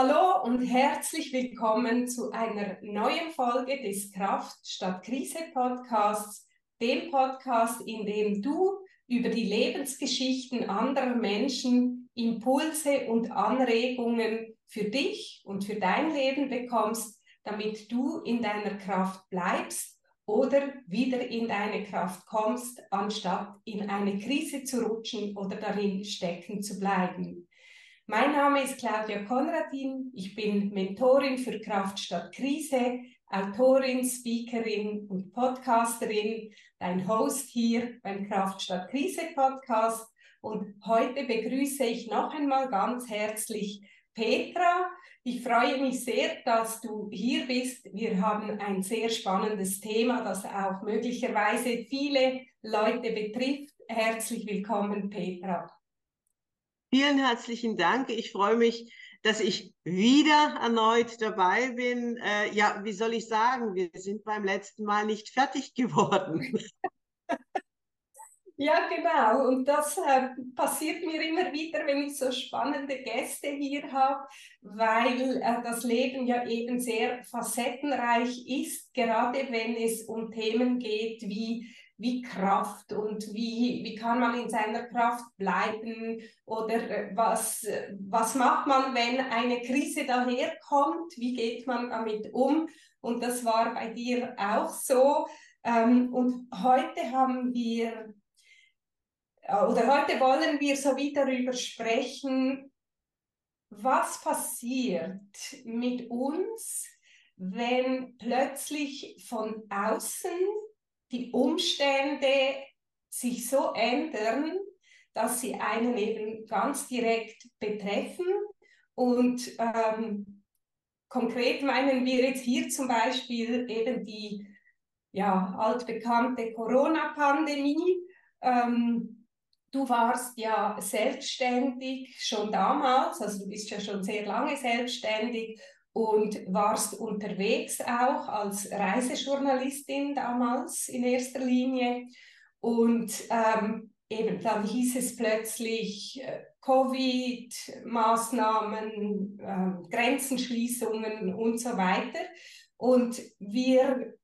Hallo und herzlich willkommen zu einer neuen Folge des Kraft statt Krise Podcasts, dem Podcast, in dem du über die Lebensgeschichten anderer Menschen Impulse und Anregungen für dich und für dein Leben bekommst, damit du in deiner Kraft bleibst oder wieder in deine Kraft kommst, anstatt in eine Krise zu rutschen oder darin stecken zu bleiben. Mein Name ist Claudia Konradin. Ich bin Mentorin für Kraft statt Krise, Autorin, Speakerin und Podcasterin, dein Host hier beim Kraft statt Krise Podcast. Und heute begrüße ich noch einmal ganz herzlich Petra. Ich freue mich sehr, dass du hier bist. Wir haben ein sehr spannendes Thema, das auch möglicherweise viele Leute betrifft. Herzlich willkommen, Petra. Vielen herzlichen Dank. Ich freue mich, dass ich wieder erneut dabei bin. Äh, ja, wie soll ich sagen, wir sind beim letzten Mal nicht fertig geworden. Ja, genau. Und das äh, passiert mir immer wieder, wenn ich so spannende Gäste hier habe, weil äh, das Leben ja eben sehr facettenreich ist, gerade wenn es um Themen geht wie wie Kraft und wie, wie kann man in seiner Kraft bleiben? Oder äh, was, was macht man, wenn eine Krise daherkommt, wie geht man damit um? Und das war bei dir auch so. Ähm, und heute haben wir äh, oder heute wollen wir so wieder darüber sprechen, was passiert mit uns, wenn plötzlich von außen die Umstände sich so ändern, dass sie einen eben ganz direkt betreffen. Und ähm, konkret meinen wir jetzt hier zum Beispiel eben die ja, altbekannte Corona-Pandemie. Ähm, du warst ja selbstständig schon damals, also du bist ja schon sehr lange selbstständig und warst unterwegs auch als Reisejournalistin damals in erster Linie. Und ähm, eben dann hieß es plötzlich äh, Covid-Maßnahmen, äh, Grenzenschließungen und so weiter. Und wir,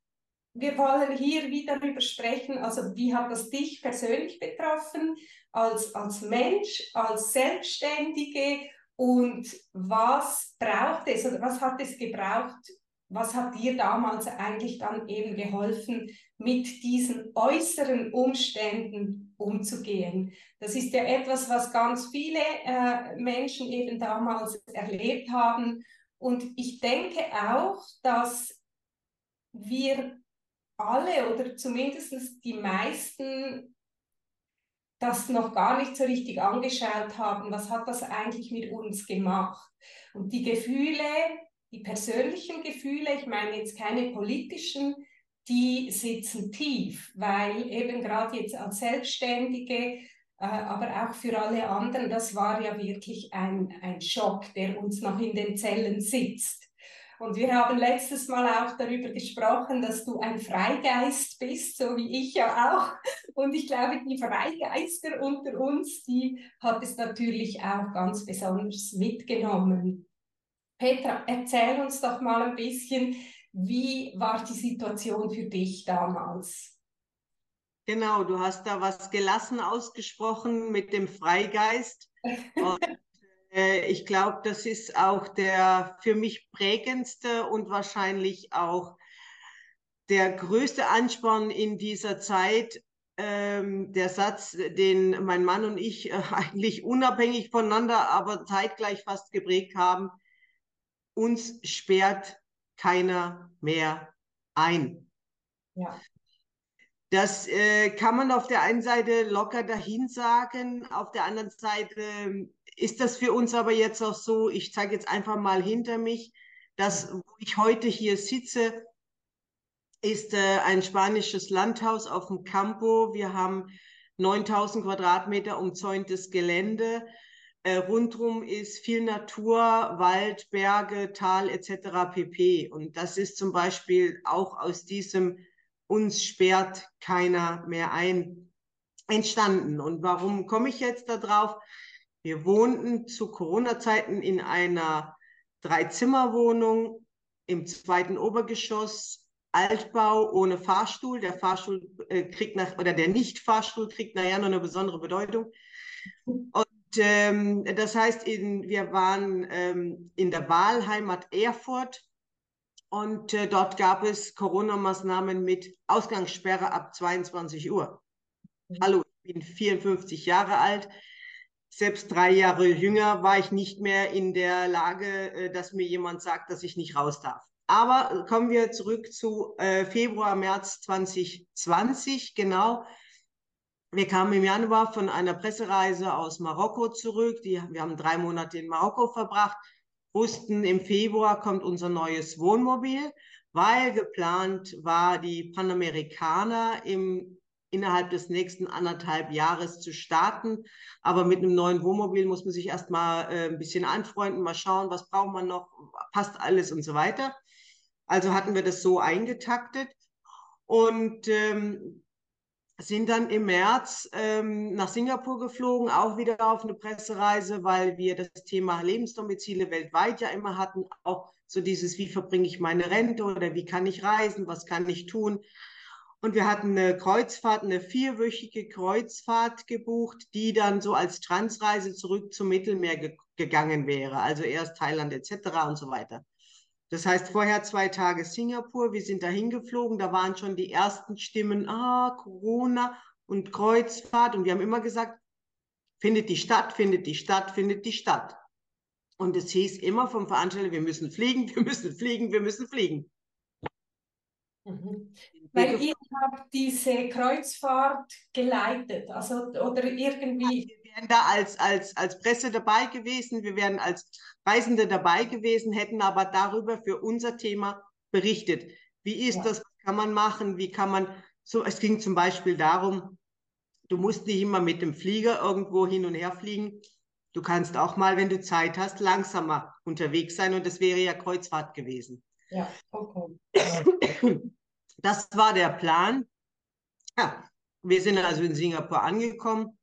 wir wollen hier wieder darüber sprechen, also wie hat das dich persönlich betroffen, als, als Mensch, als Selbstständige und was braucht es oder was hat es gebraucht? Was hat dir damals eigentlich dann eben geholfen, mit diesen äußeren Umständen umzugehen? Das ist ja etwas, was ganz viele äh, Menschen eben damals erlebt haben. Und ich denke auch, dass wir alle oder zumindest die meisten das noch gar nicht so richtig angeschaut haben, was hat das eigentlich mit uns gemacht. Und die Gefühle, die persönlichen Gefühle, ich meine jetzt keine politischen, die sitzen tief, weil eben gerade jetzt als Selbstständige, äh, aber auch für alle anderen, das war ja wirklich ein, ein Schock, der uns noch in den Zellen sitzt. Und wir haben letztes Mal auch darüber gesprochen, dass du ein Freigeist bist, so wie ich ja auch. Und ich glaube, die Freigeister unter uns, die hat es natürlich auch ganz besonders mitgenommen. Petra, erzähl uns doch mal ein bisschen, wie war die Situation für dich damals? Genau, du hast da was gelassen ausgesprochen mit dem Freigeist. Und äh, ich glaube, das ist auch der für mich prägendste und wahrscheinlich auch der größte Ansporn in dieser Zeit. Ähm, der Satz, den mein Mann und ich äh, eigentlich unabhängig voneinander, aber zeitgleich fast geprägt haben, uns sperrt keiner mehr ein. Ja. Das äh, kann man auf der einen Seite locker dahin sagen, auf der anderen Seite ist das für uns aber jetzt auch so, ich zeige jetzt einfach mal hinter mich, dass wo ich heute hier sitze, ist äh, ein spanisches Landhaus auf dem Campo. Wir haben 9000 Quadratmeter umzäuntes Gelände. Äh, rundrum ist viel Natur, Wald, Berge, Tal etc. pp. Und das ist zum Beispiel auch aus diesem uns sperrt keiner mehr ein entstanden. Und warum komme ich jetzt darauf? Wir wohnten zu Corona-Zeiten in einer Drei-Zimmer-Wohnung im zweiten Obergeschoss, Altbau ohne Fahrstuhl. Der Fahrstuhl äh, kriegt nach, oder der Nicht-Fahrstuhl kriegt nachher noch eine besondere Bedeutung. Und ähm, das heißt, in, wir waren ähm, in der Wahlheimat Erfurt und äh, dort gab es Corona-Maßnahmen mit Ausgangssperre ab 22 Uhr. Hallo, ich bin 54 Jahre alt selbst drei Jahre jünger war ich nicht mehr in der Lage, äh, dass mir jemand sagt, dass ich nicht raus darf. Aber kommen wir zurück zu äh, Februar, März 2020, genau. Wir kamen im Januar von einer Pressereise aus Marokko zurück. Die, wir haben drei Monate in Marokko verbracht, wussten, im Februar kommt unser neues Wohnmobil, weil geplant war, die Panamerikaner im innerhalb des nächsten anderthalb Jahres zu starten. Aber mit einem neuen Wohnmobil muss man sich erstmal äh, ein bisschen anfreunden, mal schauen, was braucht man noch, passt alles und so weiter. Also hatten wir das so eingetaktet und ähm, sind dann im März ähm, nach Singapur geflogen, auch wieder auf eine Pressereise, weil wir das Thema Lebensdomizile weltweit ja immer hatten, auch so dieses, wie verbringe ich meine Rente oder wie kann ich reisen, was kann ich tun. Und wir hatten eine Kreuzfahrt, eine vierwöchige Kreuzfahrt gebucht, die dann so als Transreise zurück zum Mittelmeer ge gegangen wäre. Also erst Thailand etc. und so weiter. Das heißt, vorher zwei Tage Singapur, wir sind dahin geflogen, da waren schon die ersten Stimmen, ah, Corona und Kreuzfahrt. Und wir haben immer gesagt, findet die Stadt, findet die Stadt, findet die Stadt. Und es hieß immer vom Veranstalter, wir müssen fliegen, wir müssen fliegen, wir müssen fliegen. Mhm. Weil ihr habt diese Kreuzfahrt geleitet, also oder irgendwie. Wir wären da als, als, als Presse dabei gewesen, wir wären als Reisende dabei gewesen, hätten aber darüber für unser Thema berichtet. Wie ist ja. das? Was kann man machen? Wie kann man so? Es ging zum Beispiel darum, du musst nicht immer mit dem Flieger irgendwo hin und her fliegen. Du kannst auch mal, wenn du Zeit hast, langsamer unterwegs sein und das wäre ja Kreuzfahrt gewesen. Ja, okay. Das war der Plan. Ja, wir sind also in Singapur angekommen,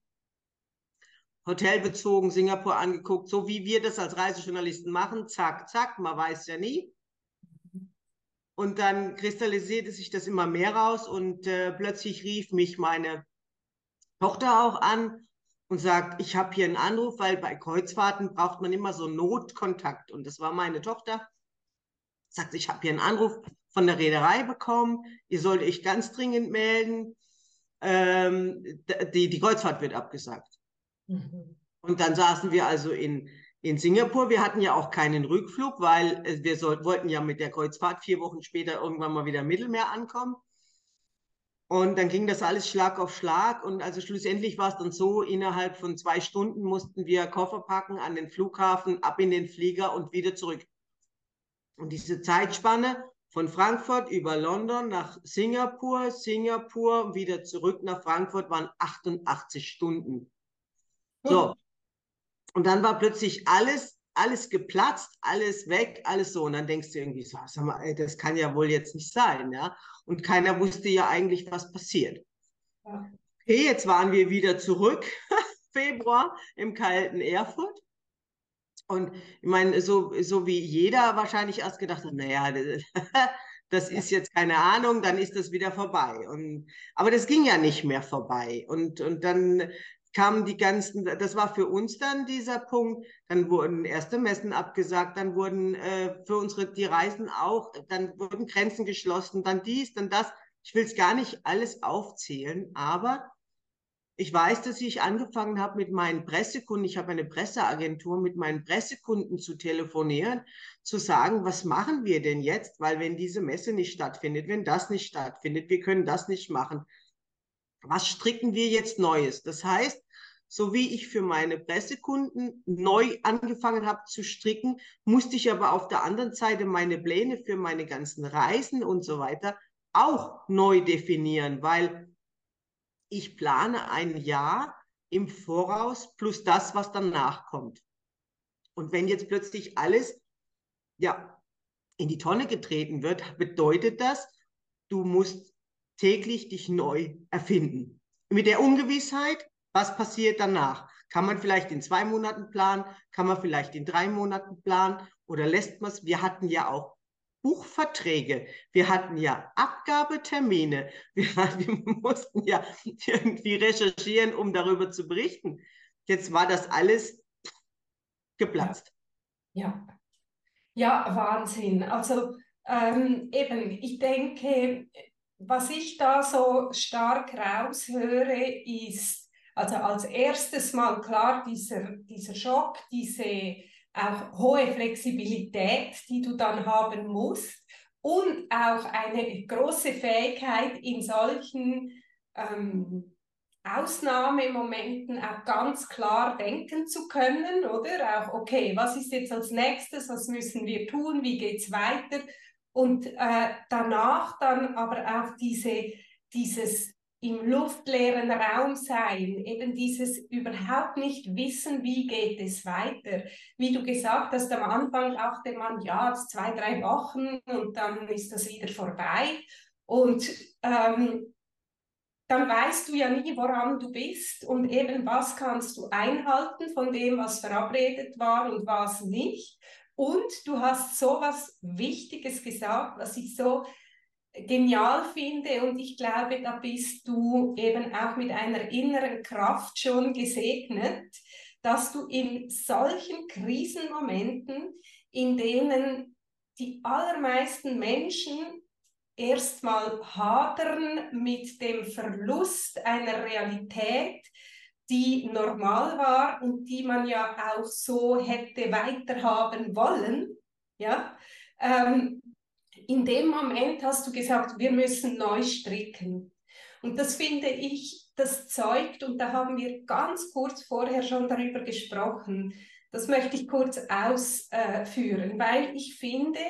Hotel bezogen, Singapur angeguckt, so wie wir das als Reisejournalisten machen, zack, zack, man weiß ja nie. Und dann kristallisierte sich das immer mehr raus und äh, plötzlich rief mich meine Tochter auch an und sagt, ich habe hier einen Anruf, weil bei Kreuzfahrten braucht man immer so Notkontakt. Und das war meine Tochter. Sagt, ich habe hier einen Anruf von der Reederei bekommen, ihr sollt euch ganz dringend melden, ähm, die, die Kreuzfahrt wird abgesagt. Mhm. Und dann saßen wir also in, in Singapur. Wir hatten ja auch keinen Rückflug, weil äh, wir soll, wollten ja mit der Kreuzfahrt vier Wochen später irgendwann mal wieder im Mittelmeer ankommen. Und dann ging das alles Schlag auf Schlag. Und also schlussendlich war es dann so, innerhalb von zwei Stunden mussten wir Koffer packen an den Flughafen, ab in den Flieger und wieder zurück. Und diese Zeitspanne von Frankfurt über London nach Singapur, Singapur, wieder zurück nach Frankfurt waren 88 Stunden. So. Und dann war plötzlich alles, alles geplatzt, alles weg, alles so. Und dann denkst du irgendwie so, sag mal, ey, das kann ja wohl jetzt nicht sein, ja. Und keiner wusste ja eigentlich, was passiert. Okay, jetzt waren wir wieder zurück, Februar, im kalten Erfurt. Und ich meine, so, so wie jeder wahrscheinlich erst gedacht hat, naja, das ist jetzt keine Ahnung, dann ist das wieder vorbei. Und, aber das ging ja nicht mehr vorbei. Und, und dann kamen die ganzen, das war für uns dann dieser Punkt, dann wurden erste Messen abgesagt, dann wurden äh, für unsere, die Reisen auch, dann wurden Grenzen geschlossen, dann dies, dann das. Ich will es gar nicht alles aufzählen, aber ich weiß, dass ich angefangen habe mit meinen Pressekunden, ich habe eine Presseagentur, mit meinen Pressekunden zu telefonieren, zu sagen, was machen wir denn jetzt? Weil wenn diese Messe nicht stattfindet, wenn das nicht stattfindet, wir können das nicht machen. Was stricken wir jetzt Neues? Das heißt, so wie ich für meine Pressekunden neu angefangen habe zu stricken, musste ich aber auf der anderen Seite meine Pläne für meine ganzen Reisen und so weiter auch neu definieren, weil ich plane ein Jahr im Voraus plus das, was danach kommt. Und wenn jetzt plötzlich alles ja, in die Tonne getreten wird, bedeutet das, du musst täglich dich neu erfinden. Mit der Ungewissheit, was passiert danach? Kann man vielleicht in zwei Monaten planen? Kann man vielleicht in drei Monaten planen? oder lässt man es, wir hatten ja auch Buchverträge, wir hatten ja Abgabetermine, wir, wir mussten ja irgendwie recherchieren, um darüber zu berichten. Jetzt war das alles geplatzt. Ja, ja, Wahnsinn. Also ähm, eben, ich denke, was ich da so stark raushöre, ist, also als erstes mal klar dieser, dieser Schock, diese auch hohe Flexibilität, die du dann haben musst und auch eine große Fähigkeit in solchen ähm, Ausnahmemomenten auch ganz klar denken zu können, oder? Auch, okay, was ist jetzt als nächstes, was müssen wir tun, wie geht es weiter? Und äh, danach dann aber auch diese, dieses im luftleeren Raum sein, eben dieses überhaupt nicht wissen, wie geht es weiter. Wie du gesagt hast, am Anfang dachte man, ja, zwei, drei Wochen und dann ist das wieder vorbei. Und ähm, dann weißt du ja nie, woran du bist und eben was kannst du einhalten von dem, was verabredet war und was nicht. Und du hast so was Wichtiges gesagt, was ich so genial finde und ich glaube, da bist du eben auch mit einer inneren Kraft schon gesegnet, dass du in solchen Krisenmomenten, in denen die allermeisten Menschen erstmal hadern mit dem Verlust einer Realität, die normal war und die man ja auch so hätte weiterhaben wollen. Ja? Ähm, in dem Moment hast du gesagt, wir müssen neu stricken. Und das finde ich, das zeugt, und da haben wir ganz kurz vorher schon darüber gesprochen, das möchte ich kurz ausführen, weil ich finde,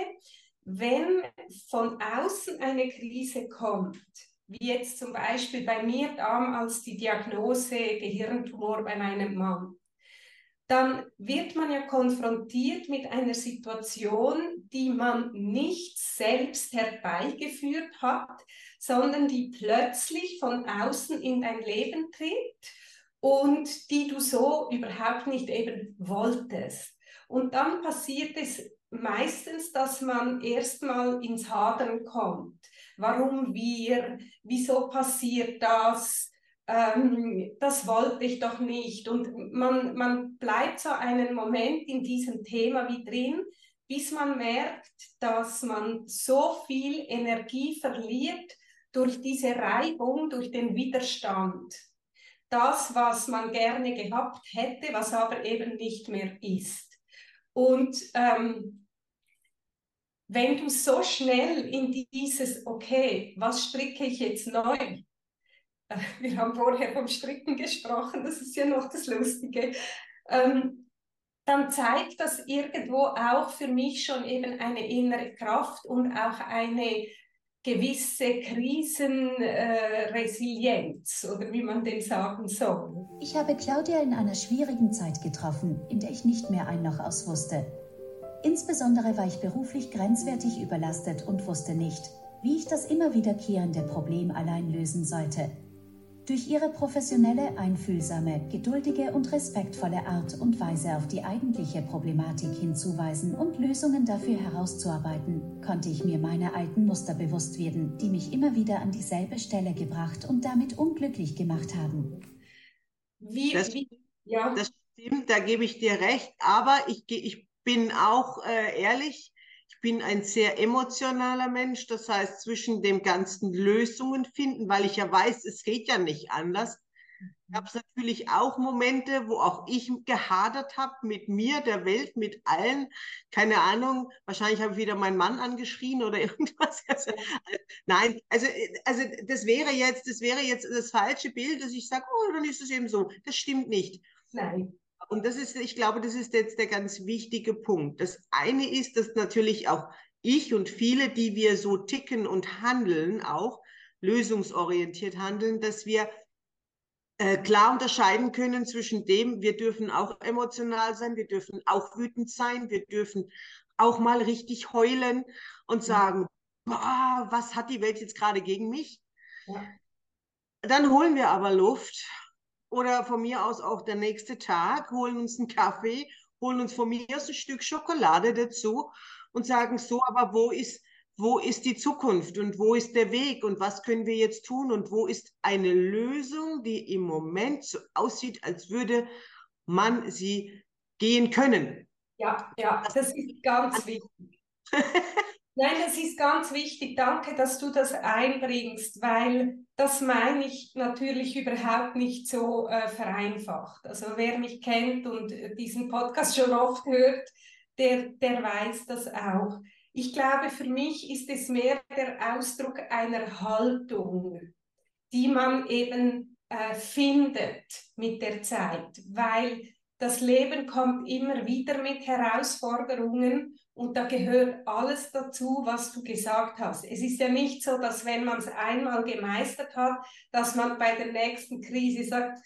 wenn von außen eine Krise kommt, wie jetzt zum Beispiel bei mir damals die Diagnose Gehirntumor bei meinem Mann, dann wird man ja konfrontiert mit einer Situation, die man nicht selbst herbeigeführt hat, sondern die plötzlich von außen in dein Leben tritt und die du so überhaupt nicht eben wolltest. Und dann passiert es meistens, dass man erstmal ins Hadern kommt. Warum wir? Wieso passiert das? Ähm, das wollte ich doch nicht. Und man, man bleibt so einen Moment in diesem Thema wie drin, bis man merkt, dass man so viel Energie verliert durch diese Reibung, durch den Widerstand. Das, was man gerne gehabt hätte, was aber eben nicht mehr ist. Und ähm, wenn du so schnell in dieses, okay, was stricke ich jetzt neu? Wir haben vorher vom Stricken gesprochen, das ist ja noch das Lustige. Ähm, dann zeigt das irgendwo auch für mich schon eben eine innere Kraft und auch eine gewisse Krisenresilienz äh, oder wie man dem sagen soll. Ich habe Claudia in einer schwierigen Zeit getroffen, in der ich nicht mehr ein noch aus wusste. Insbesondere war ich beruflich grenzwertig überlastet und wusste nicht, wie ich das immer wiederkehrende Problem allein lösen sollte. Durch ihre professionelle, einfühlsame, geduldige und respektvolle Art und Weise auf die eigentliche Problematik hinzuweisen und Lösungen dafür herauszuarbeiten, konnte ich mir meine alten Muster bewusst werden, die mich immer wieder an dieselbe Stelle gebracht und damit unglücklich gemacht haben. Wie, das, wie, ja. das stimmt, da gebe ich dir recht, aber ich, ich bin auch äh, ehrlich, ich bin ein sehr emotionaler Mensch. Das heißt, zwischen dem ganzen Lösungen finden, weil ich ja weiß, es geht ja nicht anders. Gab es natürlich auch Momente, wo auch ich gehadert habe mit mir, der Welt, mit allen. Keine Ahnung, wahrscheinlich habe ich wieder meinen Mann angeschrien oder irgendwas. Also, nein, also, also das wäre jetzt, das wäre jetzt das falsche Bild, dass ich sage, oh, dann ist es eben so. Das stimmt nicht. Nein. Und das ist, ich glaube, das ist jetzt der ganz wichtige Punkt. Das eine ist, dass natürlich auch ich und viele, die wir so ticken und handeln, auch lösungsorientiert handeln, dass wir äh, klar unterscheiden können zwischen dem, wir dürfen auch emotional sein, wir dürfen auch wütend sein, wir dürfen auch mal richtig heulen und sagen, boah, was hat die Welt jetzt gerade gegen mich? Ja. Dann holen wir aber Luft oder von mir aus auch der nächste Tag, holen uns einen Kaffee holen uns von mir aus ein Stück Schokolade dazu und sagen so, aber wo ist, wo ist die Zukunft und wo ist der Weg und was können wir jetzt tun und wo ist eine Lösung, die im Moment so aussieht, als würde man sie gehen können. Ja, ja, das ist ganz wichtig. Nein, das ist ganz wichtig. Danke, dass du das einbringst, weil das meine ich natürlich überhaupt nicht so äh, vereinfacht. Also wer mich kennt und diesen Podcast schon oft hört, der, der weiß das auch. Ich glaube, für mich ist es mehr der Ausdruck einer Haltung, die man eben äh, findet mit der Zeit, weil das Leben kommt immer wieder mit Herausforderungen und da gehört alles dazu, was du gesagt hast. Es ist ja nicht so, dass wenn man es einmal gemeistert hat, dass man bei der nächsten Krise sagt,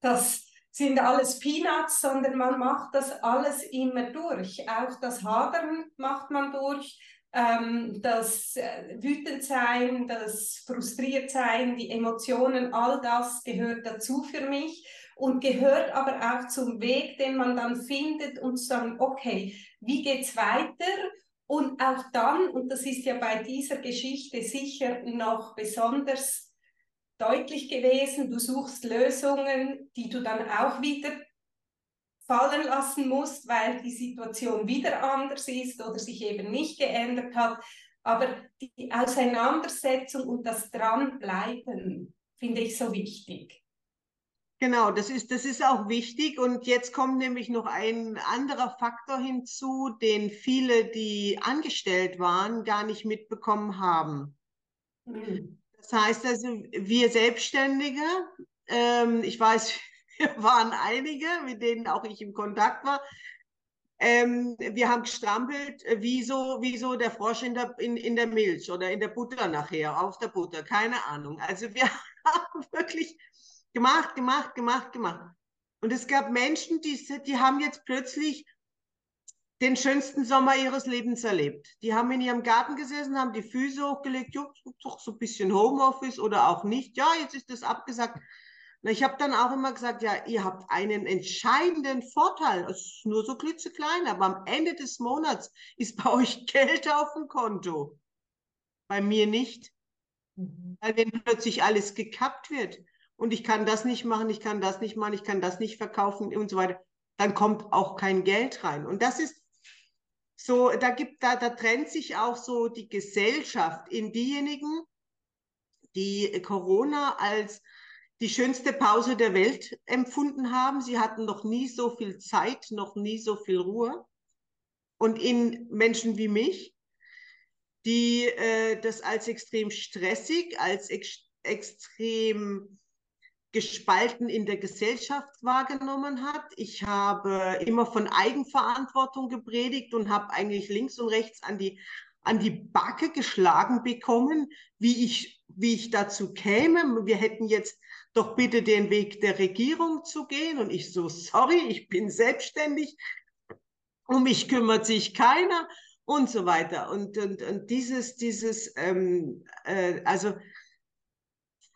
das sind alles Peanuts, sondern man macht das alles immer durch. Auch das Hadern macht man durch, ähm, das äh, Wütendsein, das Frustriertsein, die Emotionen, all das gehört dazu für mich und gehört aber auch zum Weg, den man dann findet und sagen, okay, wie geht's weiter? Und auch dann, und das ist ja bei dieser Geschichte sicher noch besonders deutlich gewesen, du suchst Lösungen, die du dann auch wieder fallen lassen musst, weil die Situation wieder anders ist oder sich eben nicht geändert hat. Aber die Auseinandersetzung und das Dranbleiben finde ich so wichtig. Genau, das ist, das ist auch wichtig. Und jetzt kommt nämlich noch ein anderer Faktor hinzu, den viele, die angestellt waren, gar nicht mitbekommen haben. Mhm. Das heißt also, wir Selbstständige, ähm, ich weiß, wir waren einige, mit denen auch ich im Kontakt war, ähm, wir haben gestrampelt, wie so, wie so der Frosch in der, in, in der Milch oder in der Butter nachher, auf der Butter, keine Ahnung. Also wir haben wirklich Gemacht, gemacht, gemacht, gemacht. Und es gab Menschen, die, die haben jetzt plötzlich den schönsten Sommer ihres Lebens erlebt. Die haben in ihrem Garten gesessen, haben die Füße hochgelegt, jo, doch so ein bisschen Homeoffice oder auch nicht. Ja, jetzt ist das abgesagt. Ich habe dann auch immer gesagt, ja, ihr habt einen entscheidenden Vorteil. Es ist nur so klitzeklein, aber am Ende des Monats ist bei euch Geld auf dem Konto. Bei mir nicht. Mhm. Weil wenn plötzlich alles gekappt wird, und ich kann das nicht machen, ich kann das nicht machen, ich kann das nicht verkaufen und so weiter, dann kommt auch kein Geld rein. Und das ist so, da gibt, da, da trennt sich auch so die Gesellschaft in diejenigen, die Corona als die schönste Pause der Welt empfunden haben. Sie hatten noch nie so viel Zeit, noch nie so viel Ruhe. Und in Menschen wie mich, die äh, das als extrem stressig, als ex extrem gespalten in der Gesellschaft wahrgenommen hat. Ich habe immer von Eigenverantwortung gepredigt und habe eigentlich links und rechts an die, an die Backe geschlagen bekommen, wie ich, wie ich dazu käme. Wir hätten jetzt doch bitte den Weg der Regierung zu gehen. Und ich so, sorry, ich bin selbstständig. Um mich kümmert sich keiner und so weiter. Und, und, und dieses, dieses, ähm, äh, also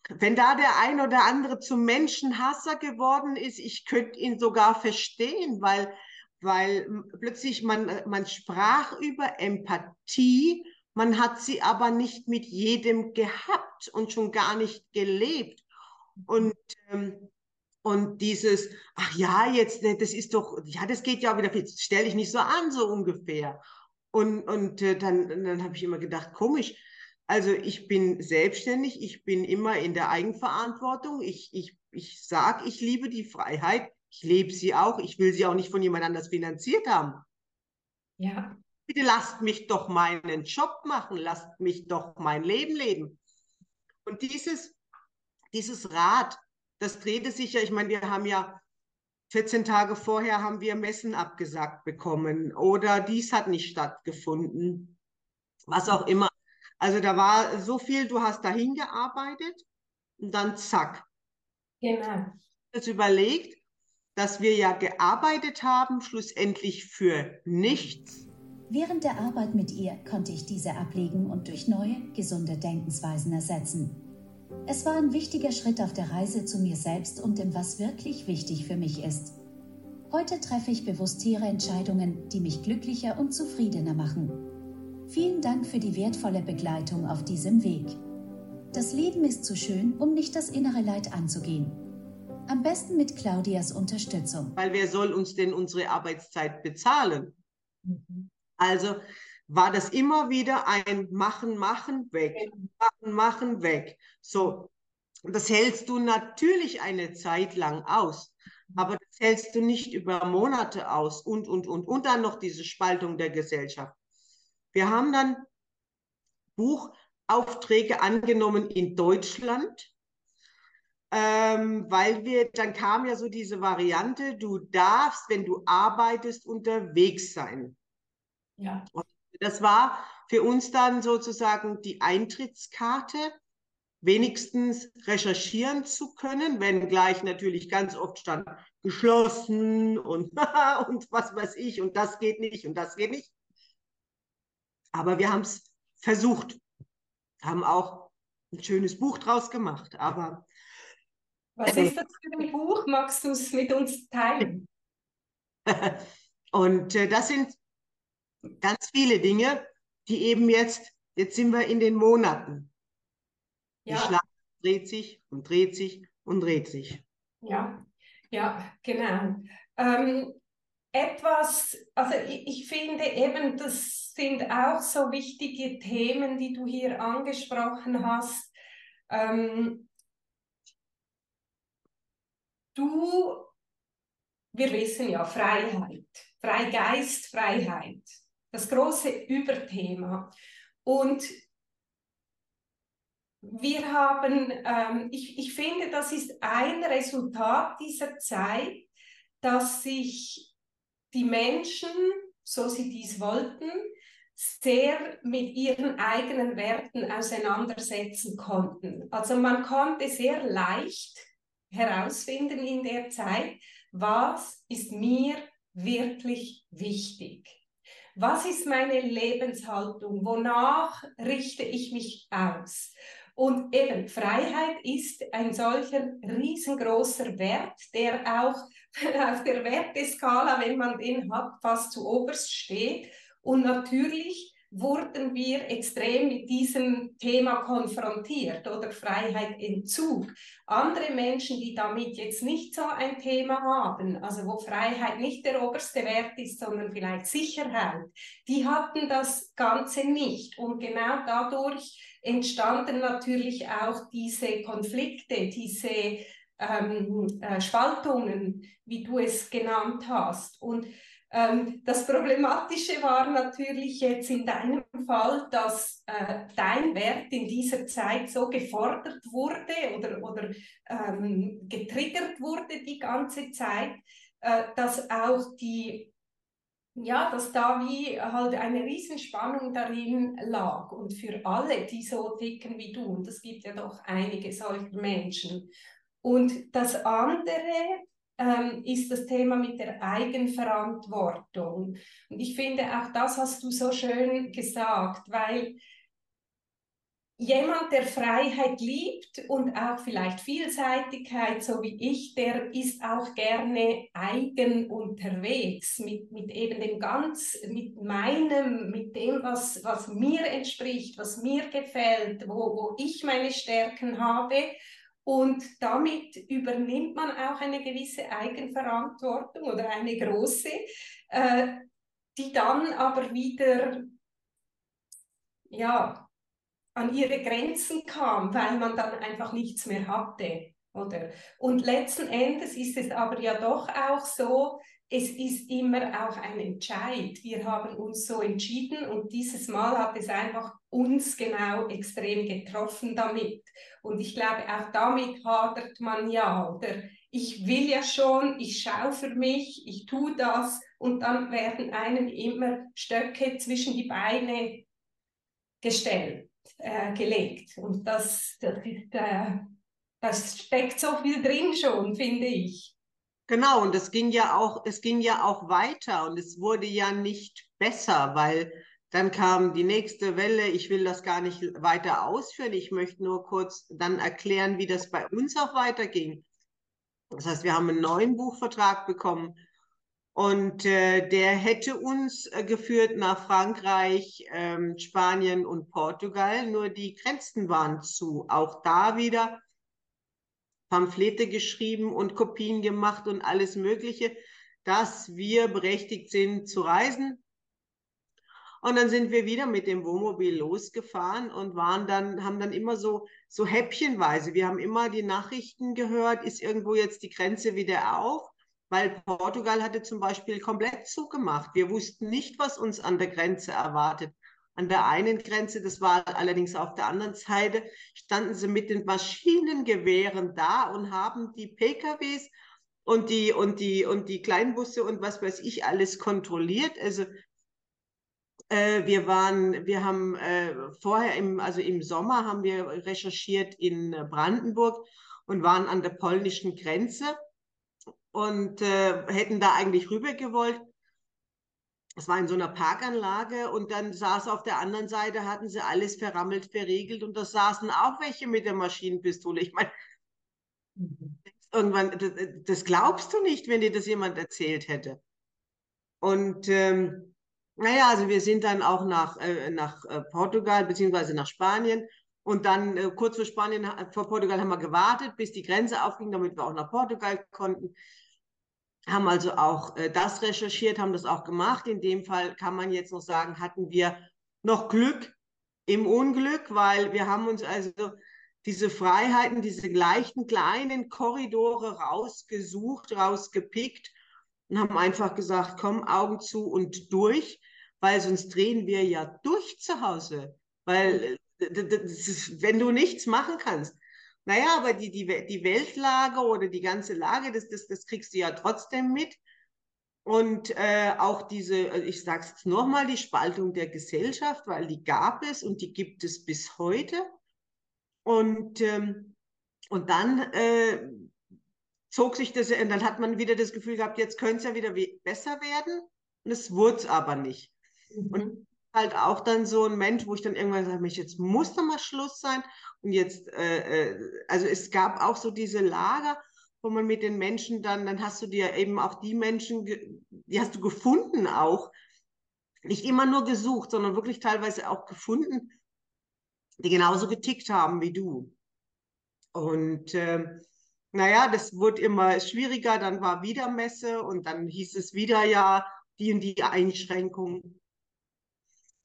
wenn da der ein oder andere zum Menschenhasser geworden ist, ich könnte ihn sogar verstehen, weil, weil plötzlich man, man sprach über Empathie, man hat sie aber nicht mit jedem gehabt und schon gar nicht gelebt. Und, ähm, und dieses, ach ja, jetzt, das ist doch, ja, das geht ja wieder, stell dich nicht so an, so ungefähr. Und, und äh, dann, dann habe ich immer gedacht, komisch, also ich bin selbstständig, ich bin immer in der Eigenverantwortung. Ich, ich, ich sage, ich liebe die Freiheit. Ich lebe sie auch. Ich will sie auch nicht von jemand anders finanziert haben. Ja. Bitte lasst mich doch meinen Job machen, lasst mich doch mein Leben leben. Und dieses, dieses Rad, das drehte sich ja, ich meine, wir haben ja 14 Tage vorher haben wir Messen abgesagt bekommen oder dies hat nicht stattgefunden, was auch immer. Also da war so viel, du hast dahin gearbeitet und dann zack. Genau. Das überlegt, dass wir ja gearbeitet haben, schlussendlich für nichts. Während der Arbeit mit ihr konnte ich diese ablegen und durch neue, gesunde Denkensweisen ersetzen. Es war ein wichtiger Schritt auf der Reise zu mir selbst und dem, was wirklich wichtig für mich ist. Heute treffe ich bewusstere Entscheidungen, die mich glücklicher und zufriedener machen. Vielen Dank für die wertvolle Begleitung auf diesem Weg. Das Leben ist zu schön, um nicht das innere Leid anzugehen. Am besten mit Claudias Unterstützung. Weil wer soll uns denn unsere Arbeitszeit bezahlen? Mhm. Also war das immer wieder ein Machen, Machen, weg, Machen, Machen, weg. So, das hältst du natürlich eine Zeit lang aus, aber das hältst du nicht über Monate aus und, und, und. Und dann noch diese Spaltung der Gesellschaft. Wir haben dann Buchaufträge angenommen in Deutschland, ähm, weil wir, dann kam ja so diese Variante, du darfst, wenn du arbeitest, unterwegs sein. Ja. Und das war für uns dann sozusagen die Eintrittskarte, wenigstens recherchieren zu können, wenn gleich natürlich ganz oft stand geschlossen und, und was weiß ich und das geht nicht und das geht nicht. Aber wir haben es versucht, haben auch ein schönes Buch draus gemacht. Aber was ist das für ein Buch? Magst du es mit uns teilen? und äh, das sind ganz viele Dinge, die eben jetzt, jetzt sind wir in den Monaten. Ja. Die Schlange dreht sich und dreht sich und dreht sich. Ja, ja, genau. Ähm, etwas, also ich, ich, finde eben, das sind auch so wichtige Themen, die du hier angesprochen hast. Ähm, du, wir wissen ja, Freiheit, Freigeist, Freiheit das große Überthema. Und wir haben, ähm, ich, ich finde, das ist ein Resultat dieser Zeit, dass sich die Menschen, so sie dies wollten, sehr mit ihren eigenen Werten auseinandersetzen konnten. Also man konnte sehr leicht herausfinden in der Zeit, was ist mir wirklich wichtig. Was ist meine Lebenshaltung? Wonach richte ich mich aus? Und eben Freiheit ist ein solcher riesengroßer Wert, der auch auf der Werteskala, wenn man den hat, fast zu oberst steht. Und natürlich wurden wir extrem mit diesem Thema konfrontiert oder Freiheit Entzug. Andere Menschen, die damit jetzt nicht so ein Thema haben, also wo Freiheit nicht der oberste Wert ist, sondern vielleicht Sicherheit, die hatten das Ganze nicht. Und genau dadurch entstanden natürlich auch diese Konflikte, diese ähm, äh, Spaltungen, wie du es genannt hast. Und ähm, das Problematische war natürlich jetzt in deinem Fall, dass äh, dein Wert in dieser Zeit so gefordert wurde oder, oder ähm, getriggert wurde die ganze Zeit, äh, dass auch die ja, dass da wie halt eine Riesenspannung darin lag und für alle, die so ticken wie du, und es gibt ja doch einige solcher Menschen. Und das andere, ähm, ist das Thema mit der Eigenverantwortung. Und ich finde, auch das hast du so schön gesagt, weil jemand, der Freiheit liebt und auch vielleicht Vielseitigkeit, so wie ich, der ist auch gerne eigen unterwegs mit, mit eben dem ganz, mit meinem, mit dem, was, was mir entspricht, was mir gefällt, wo, wo ich meine Stärken habe und damit übernimmt man auch eine gewisse Eigenverantwortung oder eine große, äh, die dann aber wieder ja, an ihre Grenzen kam, weil man dann einfach nichts mehr hatte. Oder? Und letzten Endes ist es aber ja doch auch so, es ist immer auch ein Entscheid. Wir haben uns so entschieden und dieses Mal hat es einfach uns genau extrem getroffen damit. Und ich glaube, auch damit hadert man ja, oder? Ich will ja schon, ich schaue für mich, ich tue das und dann werden einem immer Stöcke zwischen die Beine gestellt, äh, gelegt. Und das, das, ist, äh, das steckt so viel drin schon, finde ich. Genau, und es ging ja auch, es ging ja auch weiter und es wurde ja nicht besser, weil dann kam die nächste Welle. Ich will das gar nicht weiter ausführen. Ich möchte nur kurz dann erklären, wie das bei uns auch weiterging. Das heißt, wir haben einen neuen Buchvertrag bekommen Und äh, der hätte uns äh, geführt nach Frankreich, ähm, Spanien und Portugal. Nur die Grenzen waren zu. Auch da wieder Pamphlete geschrieben und Kopien gemacht und alles Mögliche, dass wir berechtigt sind zu reisen. Und dann sind wir wieder mit dem Wohnmobil losgefahren und waren dann, haben dann immer so, so häppchenweise. Wir haben immer die Nachrichten gehört, ist irgendwo jetzt die Grenze wieder auf? weil Portugal hatte zum Beispiel komplett zugemacht. Wir wussten nicht, was uns an der Grenze erwartet. An der einen Grenze, das war allerdings auf der anderen Seite, standen sie mit den Maschinengewehren da und haben die PKWs und die, und die, und die Kleinbusse und was weiß ich alles kontrolliert. Also äh, wir waren, wir haben äh, vorher im, also im Sommer haben wir recherchiert in Brandenburg und waren an der polnischen Grenze und äh, hätten da eigentlich rüber gewollt. Es war in so einer Parkanlage und dann saß auf der anderen Seite, hatten sie alles verrammelt, verriegelt und da saßen auch welche mit der Maschinenpistole. Ich meine, mhm. irgendwann, das, das, glaubst du nicht, wenn dir das jemand erzählt hätte. Und ähm, naja, also wir sind dann auch nach, äh, nach äh, Portugal beziehungsweise nach Spanien und dann äh, kurz vor Spanien, vor Portugal haben wir gewartet, bis die Grenze aufging, damit wir auch nach Portugal konnten haben also auch äh, das recherchiert, haben das auch gemacht. In dem Fall kann man jetzt noch sagen, hatten wir noch Glück im Unglück, weil wir haben uns also diese Freiheiten, diese leichten kleinen Korridore rausgesucht, rausgepickt und haben einfach gesagt, komm, Augen zu und durch, weil sonst drehen wir ja durch zu Hause. Weil äh, wenn du nichts machen kannst, naja, aber die, die, die Weltlage oder die ganze Lage, das, das, das kriegst du ja trotzdem mit. Und äh, auch diese, äh, ich sage es nochmal, die Spaltung der Gesellschaft, weil die gab es und die gibt es bis heute. Und, ähm, und dann äh, zog sich das, und dann hat man wieder das Gefühl gehabt, jetzt könnte es ja wieder besser werden. Und es wurde es aber nicht. Mhm. Und halt auch dann so ein Mensch, wo ich dann irgendwann sage, jetzt muss doch mal Schluss sein. Und jetzt, äh, äh, also es gab auch so diese Lager, wo man mit den Menschen dann, dann hast du dir eben auch die Menschen, die hast du gefunden auch, nicht immer nur gesucht, sondern wirklich teilweise auch gefunden, die genauso getickt haben wie du. Und äh, naja, das wurde immer schwieriger, dann war wieder Messe und dann hieß es wieder ja, die und die Einschränkungen.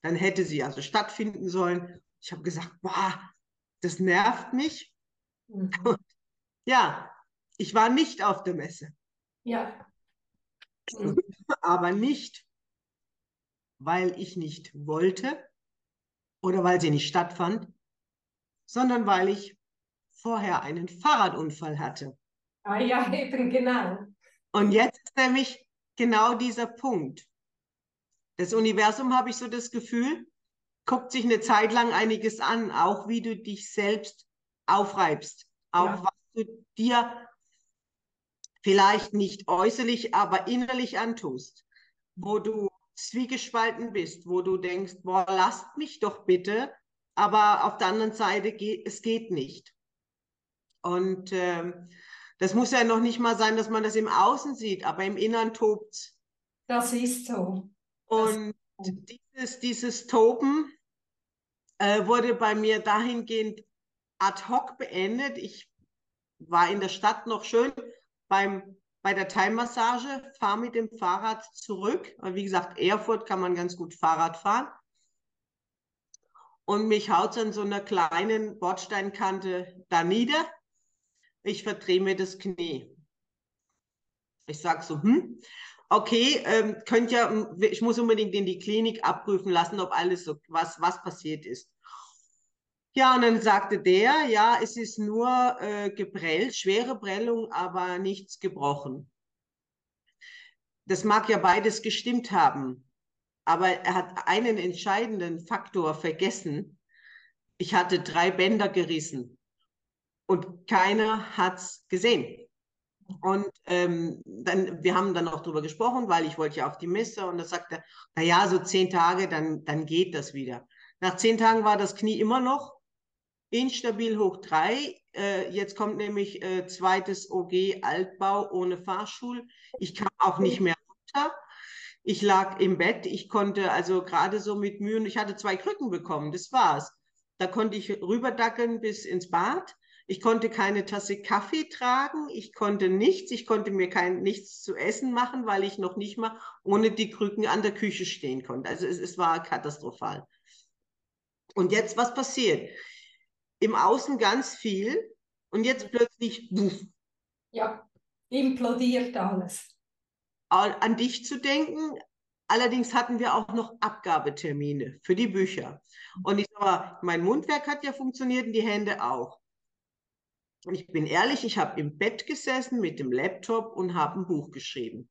Dann hätte sie also stattfinden sollen. Ich habe gesagt, boah, das nervt mich. Mhm. ja, ich war nicht auf der Messe. Ja. Mhm. Aber nicht, weil ich nicht wollte oder weil sie nicht stattfand, sondern weil ich vorher einen Fahrradunfall hatte. Ah ja, eben genau. Und jetzt ist nämlich genau dieser Punkt. Das Universum habe ich so das Gefühl, guckt sich eine Zeit lang einiges an, auch wie du dich selbst aufreibst, auch ja. was du dir vielleicht nicht äußerlich, aber innerlich antust, wo du zwiegespalten bist, wo du denkst, boah, lasst mich doch bitte, aber auf der anderen Seite geht es geht nicht. Und ähm, das muss ja noch nicht mal sein, dass man das im Außen sieht, aber im Innern tobt Das ist so. Und dieses, dieses Toben äh, wurde bei mir dahingehend ad hoc beendet. Ich war in der Stadt noch schön beim, bei der Thai-Massage, fahre mit dem Fahrrad zurück. Wie gesagt, Erfurt kann man ganz gut Fahrrad fahren. Und mich haut an so einer kleinen Bordsteinkante da nieder. Ich verdrehe mir das Knie. Ich sage so, hm, okay, ähm, könnt ja, ich muss unbedingt in die Klinik abprüfen lassen, ob alles so, was, was passiert ist. Ja, und dann sagte der, ja, es ist nur äh, geprellt, schwere Prellung, aber nichts gebrochen. Das mag ja beides gestimmt haben, aber er hat einen entscheidenden Faktor vergessen. Ich hatte drei Bänder gerissen und keiner hat's gesehen. Und ähm, dann, wir haben dann auch drüber gesprochen, weil ich wollte ja auf die Messe und da sagte er, na ja, so zehn Tage, dann, dann geht das wieder. Nach zehn Tagen war das Knie immer noch instabil hoch drei. Äh, jetzt kommt nämlich äh, zweites OG Altbau ohne Fahrschul. Ich kam auch nicht mehr runter. Ich lag im Bett, ich konnte also gerade so mit Mühen, ich hatte zwei Krücken bekommen, das war's. Da konnte ich rüberdackeln bis ins Bad. Ich konnte keine Tasse Kaffee tragen, ich konnte nichts, ich konnte mir kein nichts zu essen machen, weil ich noch nicht mal ohne die Krücken an der Küche stehen konnte. Also es, es war katastrophal. Und jetzt was passiert? Im Außen ganz viel und jetzt plötzlich wuff. Ja, implodiert alles. An dich zu denken, Allerdings hatten wir auch noch Abgabetermine für die Bücher. Und ich sage, mein Mundwerk hat ja funktioniert und die Hände auch. Ich bin ehrlich, ich habe im Bett gesessen mit dem Laptop und habe ein Buch geschrieben.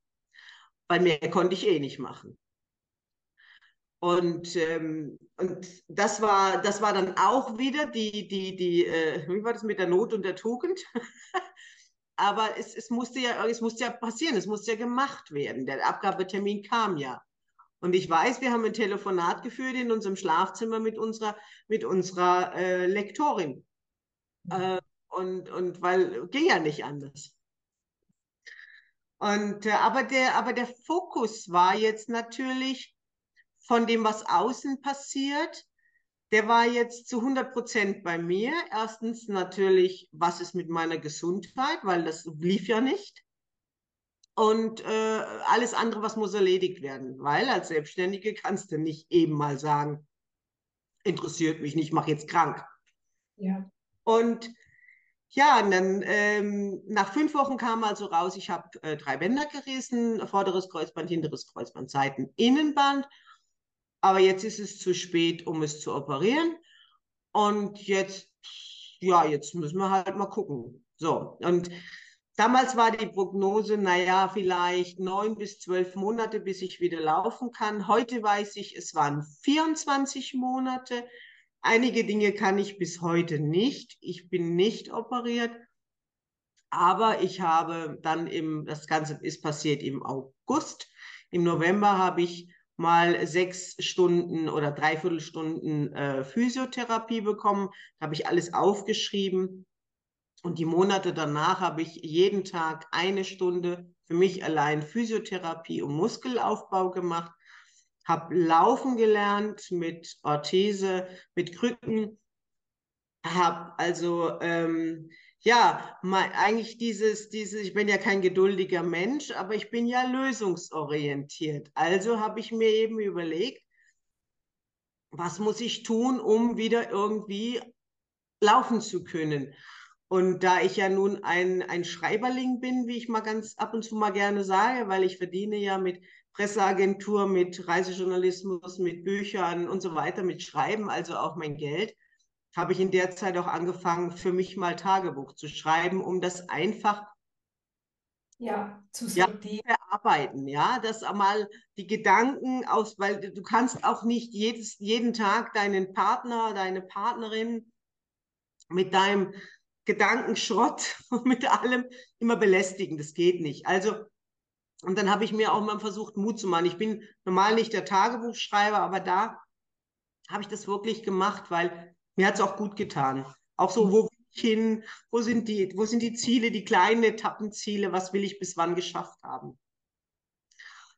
Weil mehr konnte ich eh nicht machen. Und, ähm, und das, war, das war dann auch wieder die, die, die äh, wie war das mit der Not und der Tugend? Aber es, es, musste ja, es musste ja passieren, es musste ja gemacht werden. Der Abgabetermin kam ja. Und ich weiß, wir haben ein Telefonat geführt in unserem Schlafzimmer mit unserer, mit unserer äh, Lektorin. Mhm. Äh, und, und weil ging ja nicht anders. Und, äh, aber, der, aber der Fokus war jetzt natürlich von dem, was außen passiert, der war jetzt zu 100 Prozent bei mir. Erstens natürlich, was ist mit meiner Gesundheit, weil das lief ja nicht. Und äh, alles andere, was muss erledigt werden, weil als Selbstständige kannst du nicht eben mal sagen, interessiert mich nicht, mach jetzt krank. Ja. Und ja, und dann ähm, nach fünf Wochen kam also raus, ich habe äh, drei Bänder gerissen, vorderes Kreuzband, hinteres Kreuzband, Seiten, Innenband. Aber jetzt ist es zu spät, um es zu operieren. Und jetzt, ja, jetzt müssen wir halt mal gucken. So, und damals war die Prognose, naja, vielleicht neun bis zwölf Monate, bis ich wieder laufen kann. Heute weiß ich, es waren 24 Monate. Einige Dinge kann ich bis heute nicht. Ich bin nicht operiert. Aber ich habe dann im, das Ganze ist passiert im August. Im November habe ich mal sechs Stunden oder dreiviertel Stunden äh, Physiotherapie bekommen. Da habe ich alles aufgeschrieben. Und die Monate danach habe ich jeden Tag eine Stunde für mich allein Physiotherapie und Muskelaufbau gemacht habe laufen gelernt mit Orthese, mit Krücken, habe also ähm, ja mein, eigentlich dieses, dieses, ich bin ja kein geduldiger Mensch, aber ich bin ja lösungsorientiert. Also habe ich mir eben überlegt, was muss ich tun, um wieder irgendwie laufen zu können. Und da ich ja nun ein, ein Schreiberling bin, wie ich mal ganz ab und zu mal gerne sage, weil ich verdiene ja mit Presseagentur, mit Reisejournalismus, mit Büchern und so weiter, mit Schreiben, also auch mein Geld, habe ich in der Zeit auch angefangen, für mich mal Tagebuch zu schreiben, um das einfach ja, zu ja, verarbeiten, ja, dass einmal die Gedanken aus, weil du kannst auch nicht jedes, jeden Tag deinen Partner, deine Partnerin mit deinem Gedankenschrott, mit allem immer belästigen. Das geht nicht. Also und dann habe ich mir auch mal versucht, Mut zu machen. Ich bin normal nicht der Tagebuchschreiber, aber da habe ich das wirklich gemacht, weil mir hat es auch gut getan. Auch so, wo will ich hin? Wo sind die, wo sind die Ziele, die kleinen Etappenziele? Was will ich bis wann geschafft haben?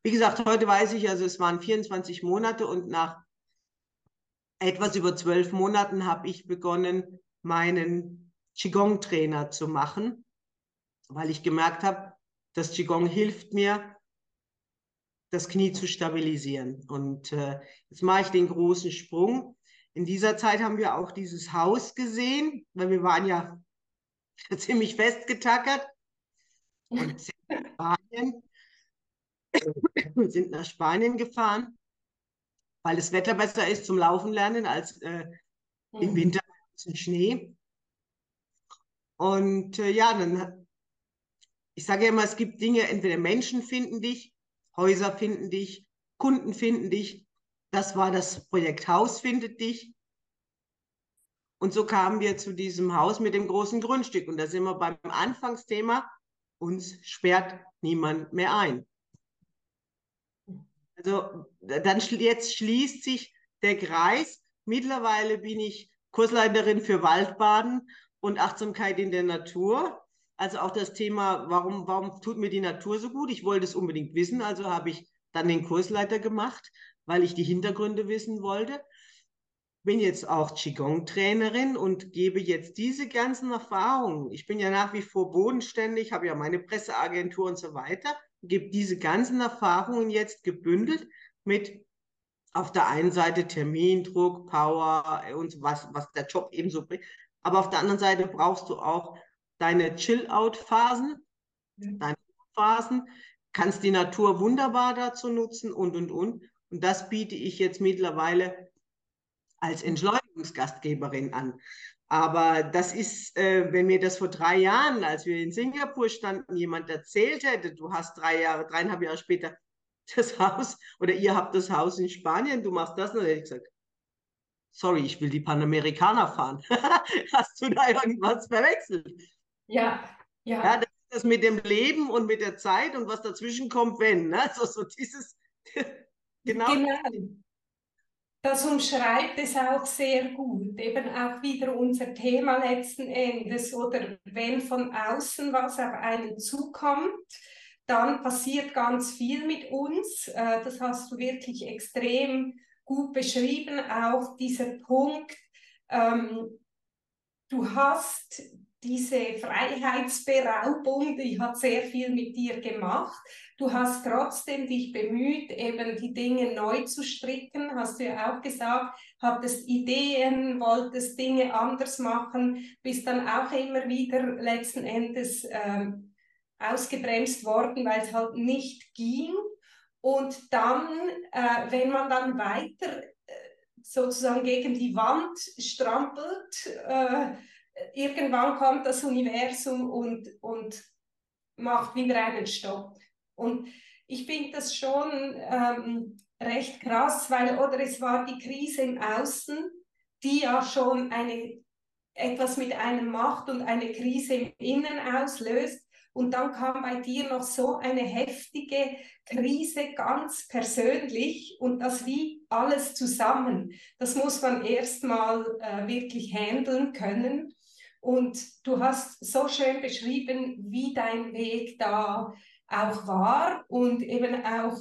Wie gesagt, heute weiß ich, also es waren 24 Monate und nach etwas über zwölf Monaten habe ich begonnen, meinen Qigong-Trainer zu machen, weil ich gemerkt habe, das Qigong hilft mir, das Knie zu stabilisieren. Und äh, jetzt mache ich den großen Sprung. In dieser Zeit haben wir auch dieses Haus gesehen, weil wir waren ja ziemlich festgetackert und sind nach Spanien, sind nach Spanien gefahren, weil das Wetter besser ist zum Laufen lernen als äh, im mhm. Winter ein Schnee. Und äh, ja, dann ich sage ja immer, es gibt Dinge, entweder Menschen finden dich, Häuser finden dich, Kunden finden dich. Das war das Projekt Haus findet dich. Und so kamen wir zu diesem Haus mit dem großen Grundstück. Und da sind wir beim Anfangsthema, uns sperrt niemand mehr ein. Also dann jetzt schließt sich der Kreis. Mittlerweile bin ich Kursleiterin für Waldbaden und Achtsamkeit in der Natur Also auch das Thema, warum, warum tut mir die Natur so gut? Ich wollte es unbedingt wissen, also habe ich dann den Kursleiter gemacht, weil ich die Hintergründe wissen wollte. Bin jetzt auch Qigong-Trainerin und gebe jetzt diese ganzen Erfahrungen. Ich bin ja nach wie vor bodenständig, habe ja meine Presseagentur und so weiter, gebe diese ganzen Erfahrungen jetzt gebündelt mit auf der einen Seite Termindruck, Power und was, was der Job eben so bringt. Aber auf der anderen Seite brauchst du auch deine Chill-Out-Phasen, mhm. deine Phasen, kannst die Natur wunderbar dazu nutzen und, und, und. Und das biete ich jetzt mittlerweile als Entschleunigungsgastgeberin an. Aber das ist, äh, wenn mir das vor drei Jahren, als wir in Singapur standen, jemand erzählt hätte, du hast drei Jahre, dreieinhalb Jahre später das Haus oder ihr habt das Haus in Spanien, du machst das, dann hätte ich gesagt, sorry, ich will die Panamerikaner fahren. hast du da irgendwas verwechselt? Ja, ja. ja das ist das mit dem Leben und mit der Zeit und was dazwischen kommt, wenn. Ne? Also so dieses, genau. genau. Das umschreibt es auch sehr gut, eben auch wieder unser Thema letzten Endes oder wenn von außen was auf einen zukommt, dann passiert ganz viel mit uns. Äh, das hast du wirklich extrem gut beschrieben, auch dieser Punkt. Ähm, du hast diese Freiheitsberaubung, die hat sehr viel mit dir gemacht. Du hast trotzdem dich bemüht, eben die Dinge neu zu stricken, hast du ja auch gesagt, hattest Ideen, wolltest Dinge anders machen, bist dann auch immer wieder letzten Endes ähm, ausgebremst worden, weil es halt nicht ging. Und dann, äh, wenn man dann weiter äh, sozusagen gegen die Wand strampelt, äh, irgendwann kommt das Universum und, und macht wieder einen Stopp. Und ich finde das schon ähm, recht krass, weil, oder es war die Krise im Außen, die ja schon eine, etwas mit einem macht und eine Krise im Innen auslöst. Und dann kam bei dir noch so eine heftige Krise ganz persönlich und das wie alles zusammen. Das muss man erstmal äh, wirklich handeln können. Und du hast so schön beschrieben, wie dein Weg da auch war. Und eben auch,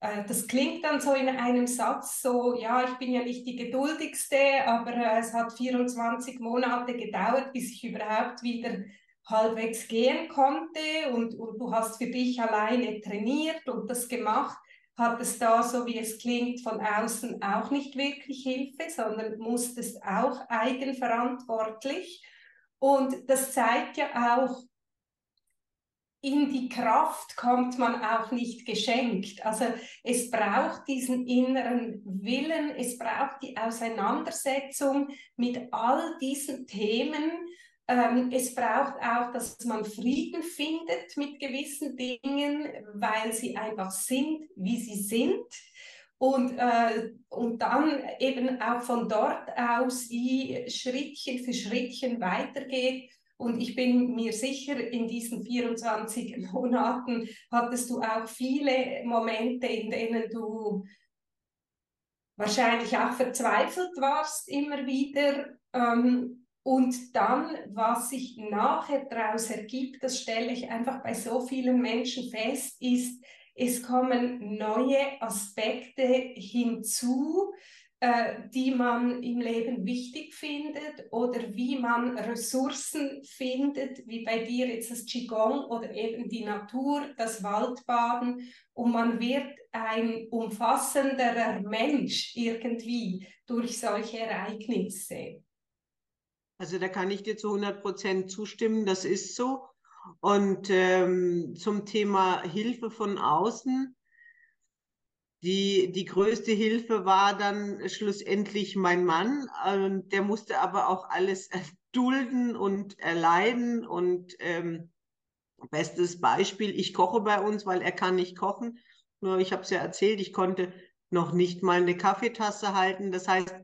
äh, das klingt dann so in einem Satz so, ja, ich bin ja nicht die geduldigste, aber äh, es hat 24 Monate gedauert, bis ich überhaupt wieder halbwegs gehen konnte. Und, und du hast für dich alleine trainiert und das gemacht, hat es da, so wie es klingt, von außen auch nicht wirklich Hilfe, sondern musstest auch eigenverantwortlich und das zeigt ja auch, in die Kraft kommt man auch nicht geschenkt. Also es braucht diesen inneren Willen, es braucht die Auseinandersetzung mit all diesen Themen. Ähm, es braucht auch, dass man Frieden findet mit gewissen Dingen, weil sie einfach sind, wie sie sind und, äh, und dann eben auch von dort aus wie Schrittchen für Schrittchen weitergeht. Und ich bin mir sicher, in diesen 24 Monaten hattest du auch viele Momente, in denen du wahrscheinlich auch verzweifelt warst immer wieder. Ähm, und dann, was sich nachher daraus ergibt, das stelle ich einfach bei so vielen Menschen fest, ist, es kommen neue Aspekte hinzu, äh, die man im Leben wichtig findet oder wie man Ressourcen findet, wie bei dir jetzt das Qigong oder eben die Natur, das Waldbaden. Und man wird ein umfassenderer Mensch irgendwie durch solche Ereignisse. Also da kann ich dir zu 100 Prozent zustimmen, das ist so. Und ähm, zum Thema Hilfe von außen. Die, die größte Hilfe war dann schlussendlich mein Mann. Und der musste aber auch alles erdulden und erleiden. Und ähm, bestes Beispiel, ich koche bei uns, weil er kann nicht kochen. Nur ich habe es ja erzählt, ich konnte noch nicht mal eine Kaffeetasse halten. Das heißt,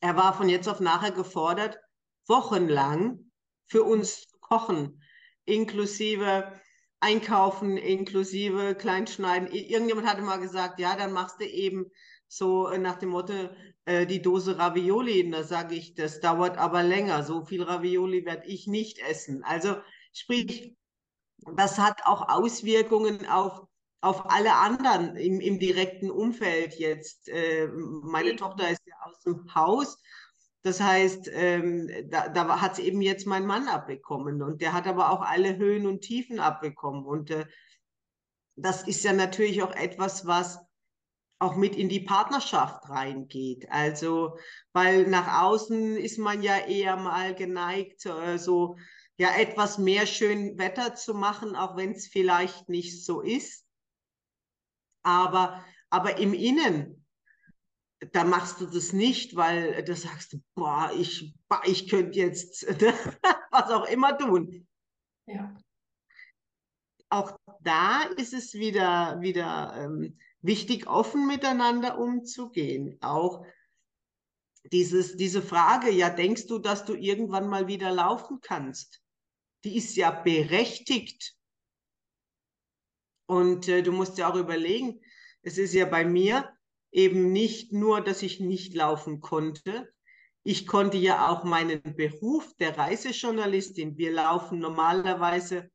er war von jetzt auf nachher gefordert, wochenlang für uns zu kochen inklusive Einkaufen, inklusive Kleinschneiden. Irgendjemand hatte mal gesagt, ja, dann machst du eben so äh, nach dem Motto äh, die Dose Ravioli. Und da sage ich, das dauert aber länger. So viel Ravioli werde ich nicht essen. Also Sprich, das hat auch Auswirkungen auf, auf alle anderen im, im direkten Umfeld jetzt. Äh, meine Tochter ist ja aus dem Haus. Das heißt, ähm, da, da hat es eben jetzt mein Mann abbekommen und der hat aber auch alle Höhen und Tiefen abbekommen. Und äh, das ist ja natürlich auch etwas, was auch mit in die Partnerschaft reingeht. Also, weil nach außen ist man ja eher mal geneigt, äh, so ja etwas mehr schön Wetter zu machen, auch wenn es vielleicht nicht so ist. Aber, aber im Innen, da machst du das nicht, weil da sagst du, boah, ich, ich könnte jetzt was auch immer tun. Ja. Auch da ist es wieder, wieder ähm, wichtig, offen miteinander umzugehen. Auch dieses, diese Frage, ja, denkst du, dass du irgendwann mal wieder laufen kannst? Die ist ja berechtigt. Und äh, du musst ja auch überlegen, es ist ja bei mir eben nicht nur, dass ich nicht laufen konnte. Ich konnte ja auch meinen Beruf der Reisejournalistin, wir laufen normalerweise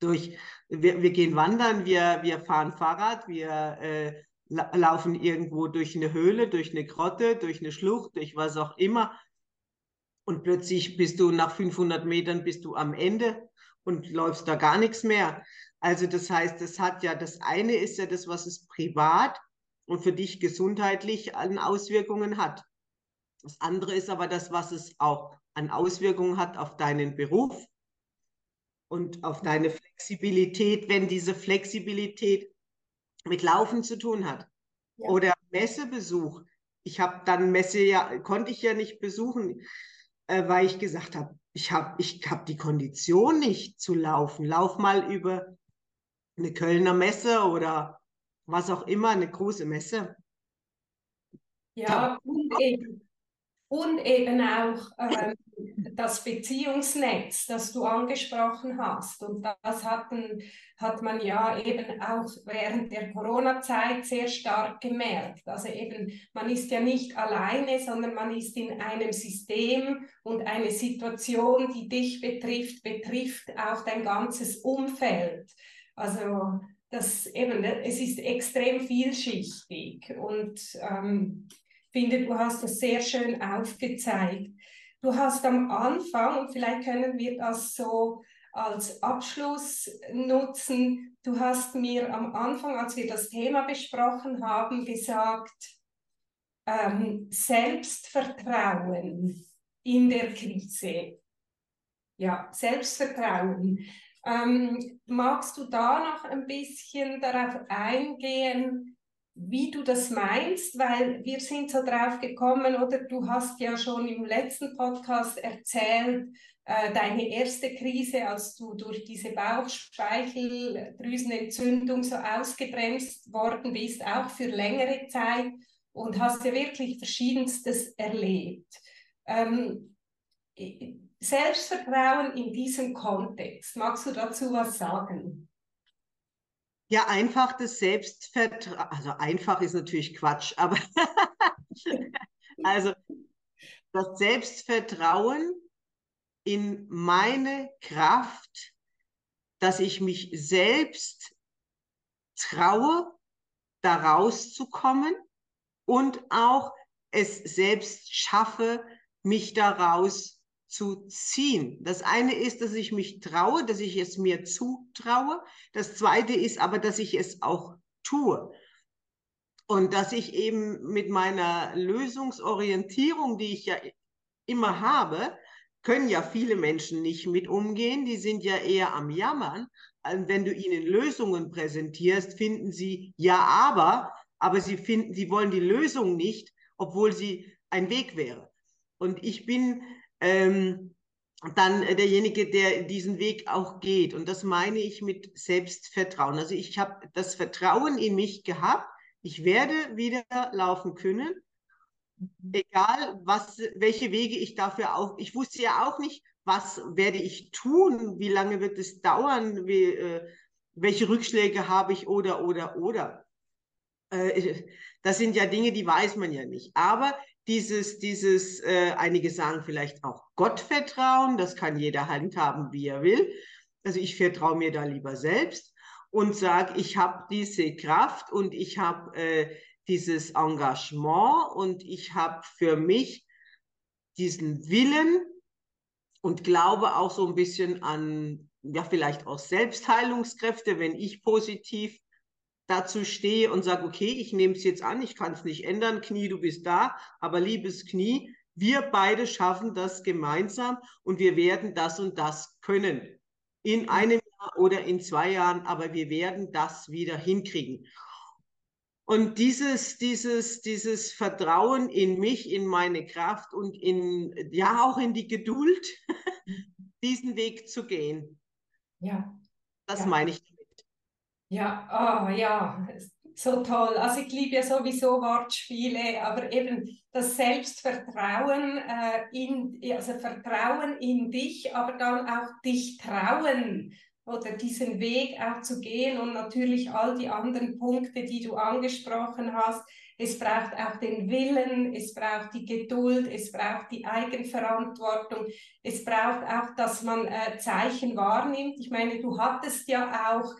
durch, wir, wir gehen wandern, wir, wir fahren Fahrrad, wir äh, la laufen irgendwo durch eine Höhle, durch eine Grotte, durch eine Schlucht, durch was auch immer. Und plötzlich bist du nach 500 Metern bist du am Ende und läufst da gar nichts mehr. Also das heißt, das hat ja, das eine ist ja das, was es privat und für dich gesundheitlich an Auswirkungen hat. Das andere ist aber das, was es auch an Auswirkungen hat auf deinen Beruf, und auf deine Flexibilität, wenn diese Flexibilität mit Laufen zu tun hat. Ja. Oder Messebesuch. Ich habe dann Messe ja, konnte ich ja nicht besuchen, äh, weil ich gesagt habe, ich habe ich hab die Kondition nicht zu laufen. Lauf mal über eine Kölner Messe oder was auch immer, eine große Messe. Ja, und eben, und eben auch ähm, das Beziehungsnetz, das du angesprochen hast. Und das hatten, hat man ja eben auch während der Corona-Zeit sehr stark gemerkt. Also eben, man ist ja nicht alleine, sondern man ist in einem System und eine Situation, die dich betrifft, betrifft auch dein ganzes Umfeld. Also das eben, es ist extrem vielschichtig und ähm, finde, du hast das sehr schön aufgezeigt. Du hast am Anfang, und vielleicht können wir das so als Abschluss nutzen, du hast mir am Anfang, als wir das Thema besprochen haben, gesagt, ähm, Selbstvertrauen in der Krise. Ja, Selbstvertrauen. Ähm, magst du da noch ein bisschen darauf eingehen, wie du das meinst, weil wir sind so drauf gekommen, oder du hast ja schon im letzten Podcast erzählt, äh, deine erste Krise, als du durch diese Bauchspeicheldrüsenentzündung so ausgebremst worden bist, auch für längere Zeit und hast ja wirklich verschiedenstes erlebt. Ähm, Selbstvertrauen in diesem Kontext, magst du dazu was sagen? Ja, einfach das Selbstvertrauen, also einfach ist natürlich Quatsch, aber also das Selbstvertrauen in meine Kraft, dass ich mich selbst traue, da rauszukommen und auch es selbst schaffe, mich daraus zu ziehen. Das eine ist, dass ich mich traue, dass ich es mir zutraue. Das zweite ist aber, dass ich es auch tue. Und dass ich eben mit meiner Lösungsorientierung, die ich ja immer habe, können ja viele Menschen nicht mit umgehen. Die sind ja eher am Jammern. Wenn du ihnen Lösungen präsentierst, finden sie ja, aber, aber sie finden, sie wollen die Lösung nicht, obwohl sie ein Weg wäre. Und ich bin ähm, dann derjenige, der diesen Weg auch geht. Und das meine ich mit Selbstvertrauen. Also ich habe das Vertrauen in mich gehabt, ich werde wieder laufen können, egal was, welche Wege ich dafür auch. Ich wusste ja auch nicht, was werde ich tun, wie lange wird es dauern, wie, äh, welche Rückschläge habe ich oder oder oder. Äh, das sind ja Dinge, die weiß man ja nicht. Aber dieses, dieses, äh, einige sagen vielleicht auch Gottvertrauen, das kann jeder handhaben, wie er will. Also ich vertraue mir da lieber selbst und sage, ich habe diese Kraft und ich habe äh, dieses Engagement und ich habe für mich diesen Willen und glaube auch so ein bisschen an, ja, vielleicht auch Selbstheilungskräfte, wenn ich positiv dazu stehe und sage, okay, ich nehme es jetzt an, ich kann es nicht ändern, Knie, du bist da, aber liebes Knie, wir beide schaffen das gemeinsam und wir werden das und das können. In einem Jahr oder in zwei Jahren, aber wir werden das wieder hinkriegen. Und dieses, dieses, dieses Vertrauen in mich, in meine Kraft und in, ja, auch in die Geduld, diesen Weg zu gehen. Ja. Das ja. meine ich. Ja, oh, ja, so toll. Also ich liebe ja sowieso Wortspiele, aber eben das Selbstvertrauen äh, in, also Vertrauen in dich, aber dann auch dich trauen oder diesen Weg auch zu gehen und natürlich all die anderen Punkte, die du angesprochen hast. Es braucht auch den Willen, es braucht die Geduld, es braucht die Eigenverantwortung, es braucht auch, dass man äh, Zeichen wahrnimmt. Ich meine, du hattest ja auch,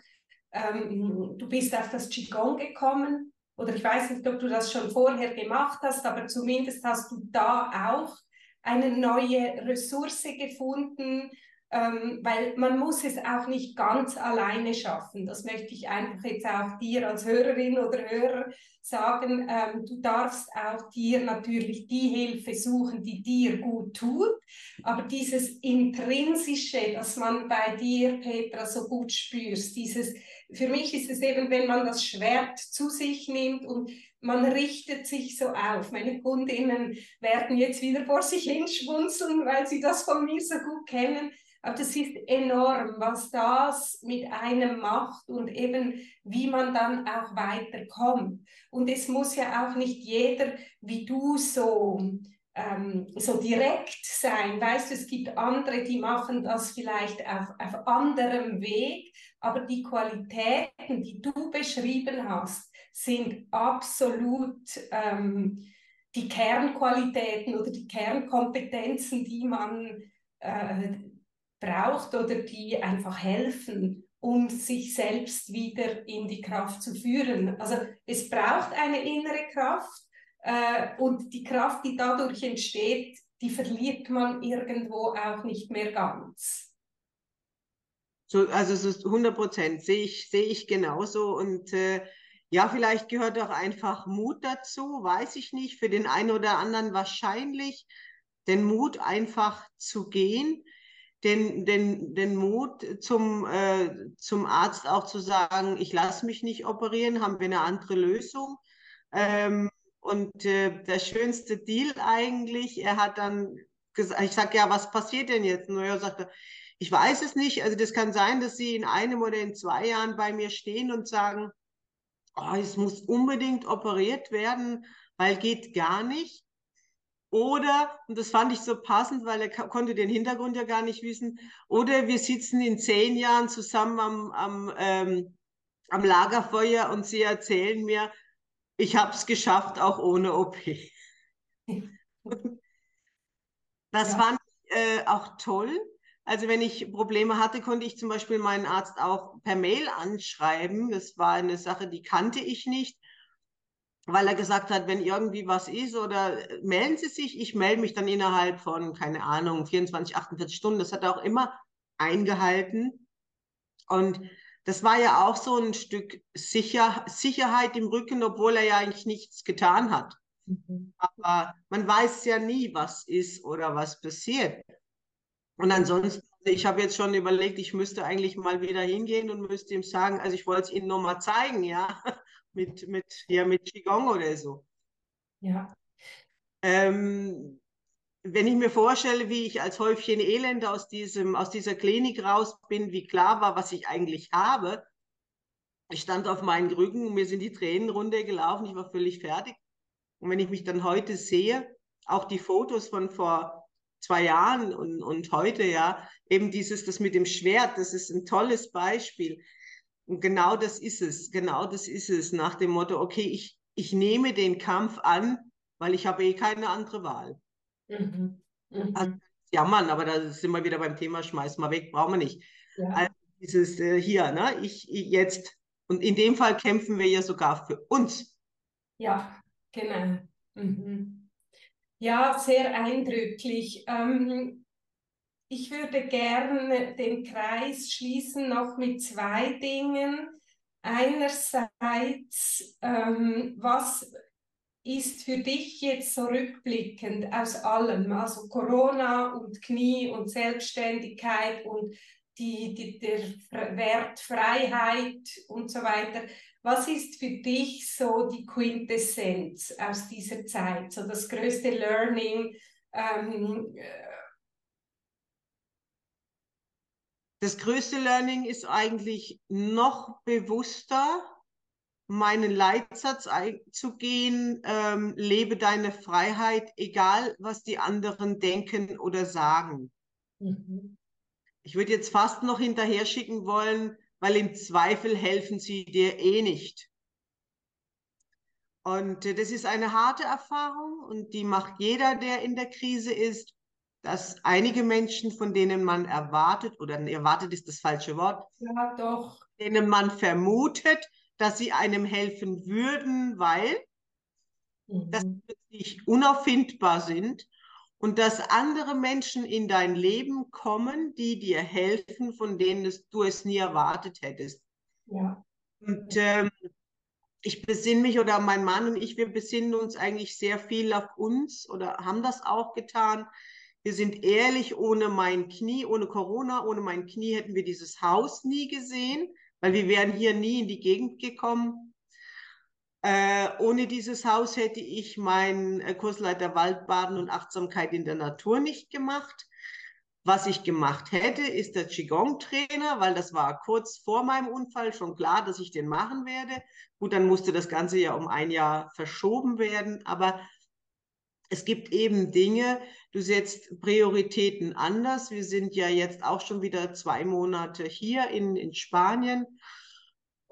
ähm, du bist auf das Qigong gekommen oder ich weiß nicht, ob du das schon vorher gemacht hast, aber zumindest hast du da auch eine neue Ressource gefunden, ähm, weil man muss es auch nicht ganz alleine schaffen. Das möchte ich einfach jetzt auch dir als Hörerin oder Hörer sagen. Ähm, du darfst auch dir natürlich die Hilfe suchen, die dir gut tut, aber dieses intrinsische, das man bei dir, Petra, so gut spürst, dieses für mich ist es eben, wenn man das Schwert zu sich nimmt und man richtet sich so auf. Meine Kundinnen werden jetzt wieder vor sich hinschwunzeln, weil sie das von mir so gut kennen. Aber das ist enorm, was das mit einem macht und eben wie man dann auch weiterkommt. Und es muss ja auch nicht jeder wie du so, ähm, so direkt sein. Weißt du, es gibt andere, die machen das vielleicht auf, auf anderem Weg, aber die Qualitäten, die du beschrieben hast, sind absolut ähm, die Kernqualitäten oder die Kernkompetenzen, die man äh, braucht oder die einfach helfen, um sich selbst wieder in die Kraft zu führen. Also es braucht eine innere Kraft äh, und die Kraft, die dadurch entsteht, die verliert man irgendwo auch nicht mehr ganz. So, also so 100 Prozent sehe ich, sehe ich genauso und äh, ja, vielleicht gehört auch einfach Mut dazu, weiß ich nicht, für den einen oder anderen wahrscheinlich, den Mut einfach zu gehen, den, den, den Mut zum, äh, zum Arzt auch zu sagen, ich lasse mich nicht operieren, haben wir eine andere Lösung. Ähm, und äh, der schönste Deal eigentlich, er hat dann gesagt, ich sage, ja, was passiert denn jetzt? Und er sagte, ich weiß es nicht. Also das kann sein, dass Sie in einem oder in zwei Jahren bei mir stehen und sagen, oh, es muss unbedingt operiert werden, weil geht gar nicht. Oder, und das fand ich so passend, weil er konnte den Hintergrund ja gar nicht wissen, oder wir sitzen in zehn Jahren zusammen am, am, ähm, am Lagerfeuer und sie erzählen mir, ich habe es geschafft, auch ohne OP. das ja. fand ich äh, auch toll. Also wenn ich Probleme hatte, konnte ich zum Beispiel meinen Arzt auch per Mail anschreiben. Das war eine Sache, die kannte ich nicht weil er gesagt hat, wenn irgendwie was ist oder äh, melden Sie sich, ich melde mich dann innerhalb von, keine Ahnung, 24, 48 Stunden. Das hat er auch immer eingehalten. Und das war ja auch so ein Stück Sicher Sicherheit im Rücken, obwohl er ja eigentlich nichts getan hat. Mhm. Aber man weiß ja nie, was ist oder was passiert. Und ansonsten, ich habe jetzt schon überlegt, ich müsste eigentlich mal wieder hingehen und müsste ihm sagen, also ich wollte es Ihnen nochmal zeigen, ja mit, mit, ja, mit Qigong oder so. Ja. Ähm, wenn ich mir vorstelle, wie ich als Häufchen Elend aus, diesem, aus dieser Klinik raus bin, wie klar war, was ich eigentlich habe. Ich stand auf meinen Rücken und mir sind die Tränen runtergelaufen, ich war völlig fertig. Und wenn ich mich dann heute sehe, auch die Fotos von vor zwei Jahren und, und heute, ja, eben dieses, das mit dem Schwert, das ist ein tolles Beispiel. Und genau das ist es, genau das ist es, nach dem Motto, okay, ich, ich nehme den Kampf an weil ich habe eh keine andere Wahl. Mhm. Mhm. Also, jammern, aber da sind wir wieder beim Thema, schmeiß mal weg, brauchen wir nicht. Ja. Also dieses äh, hier, ne, ich, ich jetzt, und in dem Fall kämpfen wir ja sogar für uns. Ja, genau. Mhm. Ja, sehr eindrücklich. Ähm, ich würde gerne den Kreis schließen noch mit zwei Dingen. Einerseits, ähm, was ist für dich jetzt so rückblickend aus allem, also Corona und Knie und Selbstständigkeit und die, die, der Wert Freiheit und so weiter. Was ist für dich so die Quintessenz aus dieser Zeit, so das größte Learning? Ähm, äh, das größte Learning ist eigentlich noch bewusster meinen Leitsatz einzugehen, ähm, lebe deine Freiheit, egal was die anderen denken oder sagen. Mhm. Ich würde jetzt fast noch hinterher schicken wollen, weil im Zweifel helfen sie dir eh nicht. Und äh, das ist eine harte Erfahrung und die macht jeder, der in der Krise ist, dass einige Menschen, von denen man erwartet, oder erwartet ist das falsche Wort, ja, doch. denen man vermutet, dass sie einem helfen würden, weil mhm. dass sie plötzlich unauffindbar sind und dass andere Menschen in dein Leben kommen, die dir helfen, von denen du es nie erwartet hättest. Ja. Und ähm, ich besinne mich oder mein Mann und ich, wir besinnen uns eigentlich sehr viel auf uns oder haben das auch getan. Wir sind ehrlich, ohne mein Knie, ohne Corona, ohne mein Knie hätten wir dieses Haus nie gesehen weil wir wären hier nie in die Gegend gekommen. Äh, ohne dieses Haus hätte ich meinen äh, Kursleiter Waldbaden und Achtsamkeit in der Natur nicht gemacht. Was ich gemacht hätte, ist der Qigong-Trainer, weil das war kurz vor meinem Unfall schon klar, dass ich den machen werde. Gut, dann musste das Ganze ja um ein Jahr verschoben werden, aber es gibt eben Dinge, du setzt Prioritäten anders. Wir sind ja jetzt auch schon wieder zwei Monate hier in, in Spanien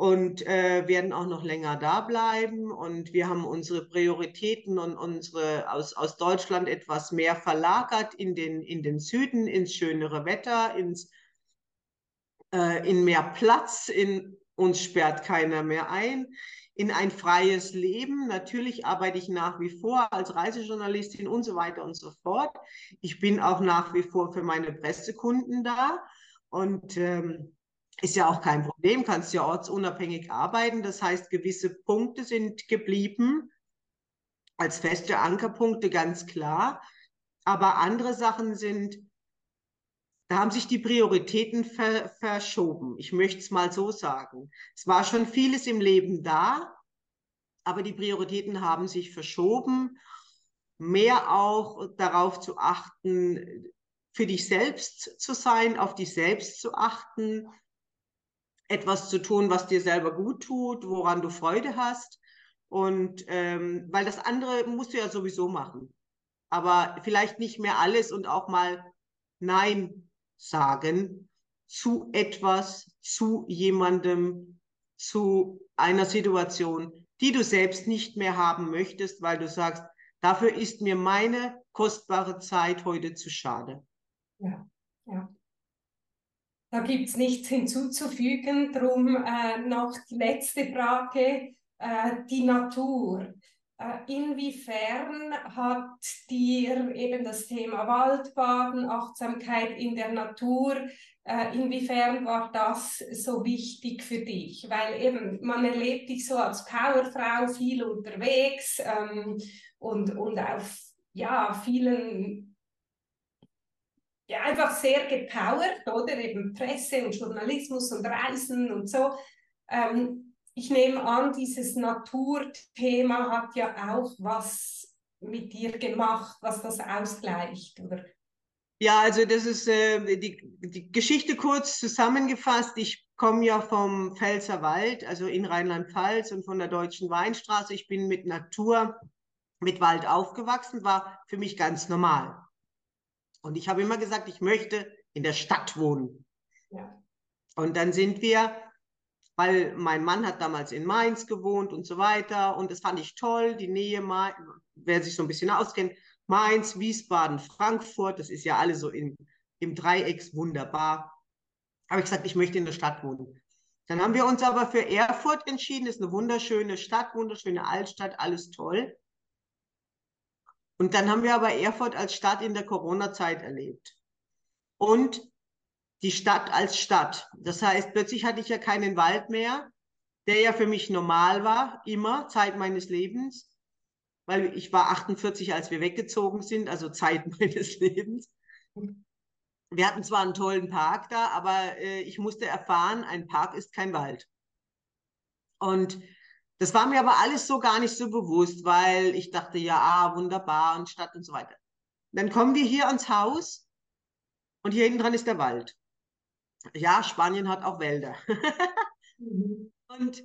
und äh, werden auch noch länger da bleiben. Und wir haben unsere Prioritäten und unsere aus, aus Deutschland etwas mehr verlagert in den, in den Süden, ins schönere Wetter, ins, äh, in mehr Platz, in uns sperrt keiner mehr ein in ein freies Leben. Natürlich arbeite ich nach wie vor als Reisejournalistin und so weiter und so fort. Ich bin auch nach wie vor für meine Pressekunden da und ähm, ist ja auch kein Problem, kannst ja ortsunabhängig arbeiten. Das heißt, gewisse Punkte sind geblieben als feste Ankerpunkte, ganz klar. Aber andere Sachen sind, da haben sich die Prioritäten ver verschoben. Ich möchte es mal so sagen. Es war schon vieles im Leben da, aber die Prioritäten haben sich verschoben. Mehr auch darauf zu achten, für dich selbst zu sein, auf dich selbst zu achten, etwas zu tun, was dir selber gut tut, woran du Freude hast. Und ähm, weil das andere musst du ja sowieso machen. Aber vielleicht nicht mehr alles und auch mal Nein sagen zu etwas, zu jemandem, zu einer Situation, die du selbst nicht mehr haben möchtest, weil du sagst, dafür ist mir meine kostbare Zeit heute zu schade. Ja, ja. Da gibt es nichts hinzuzufügen. Drum äh, noch die letzte Frage, äh, die Natur. Äh, inwiefern hat dir eben das Thema Waldbaden, Achtsamkeit in der Natur, äh, inwiefern war das so wichtig für dich? Weil eben man erlebt dich so als Powerfrau viel unterwegs ähm, und, und auf ja, vielen einfach sehr gepowert, oder? Eben Presse und Journalismus und Reisen und so. Ähm, ich nehme an, dieses Naturthema hat ja auch was mit dir gemacht, was das ausgleicht, oder? Ja, also das ist äh, die, die Geschichte kurz zusammengefasst. Ich komme ja vom Pfälzerwald, also in Rheinland-Pfalz und von der Deutschen Weinstraße. Ich bin mit Natur, mit Wald aufgewachsen, war für mich ganz normal. Und ich habe immer gesagt, ich möchte in der Stadt wohnen. Ja. Und dann sind wir weil mein Mann hat damals in Mainz gewohnt und so weiter. Und das fand ich toll, die Nähe, wer sich so ein bisschen auskennt, Mainz, Wiesbaden, Frankfurt, das ist ja alles so im, im Dreiecks wunderbar. Habe ich gesagt, ich möchte in der Stadt wohnen. Dann haben wir uns aber für Erfurt entschieden. Das ist eine wunderschöne Stadt, wunderschöne Altstadt, alles toll. Und dann haben wir aber Erfurt als Stadt in der Corona-Zeit erlebt. Und die Stadt als Stadt. Das heißt, plötzlich hatte ich ja keinen Wald mehr, der ja für mich normal war, immer, Zeit meines Lebens. Weil ich war 48, als wir weggezogen sind, also Zeit meines Lebens. Wir hatten zwar einen tollen Park da, aber äh, ich musste erfahren, ein Park ist kein Wald. Und das war mir aber alles so gar nicht so bewusst, weil ich dachte, ja, ah, wunderbar und Stadt und so weiter. Dann kommen wir hier ans Haus und hier hinten dran ist der Wald. Ja, Spanien hat auch Wälder. mhm. Und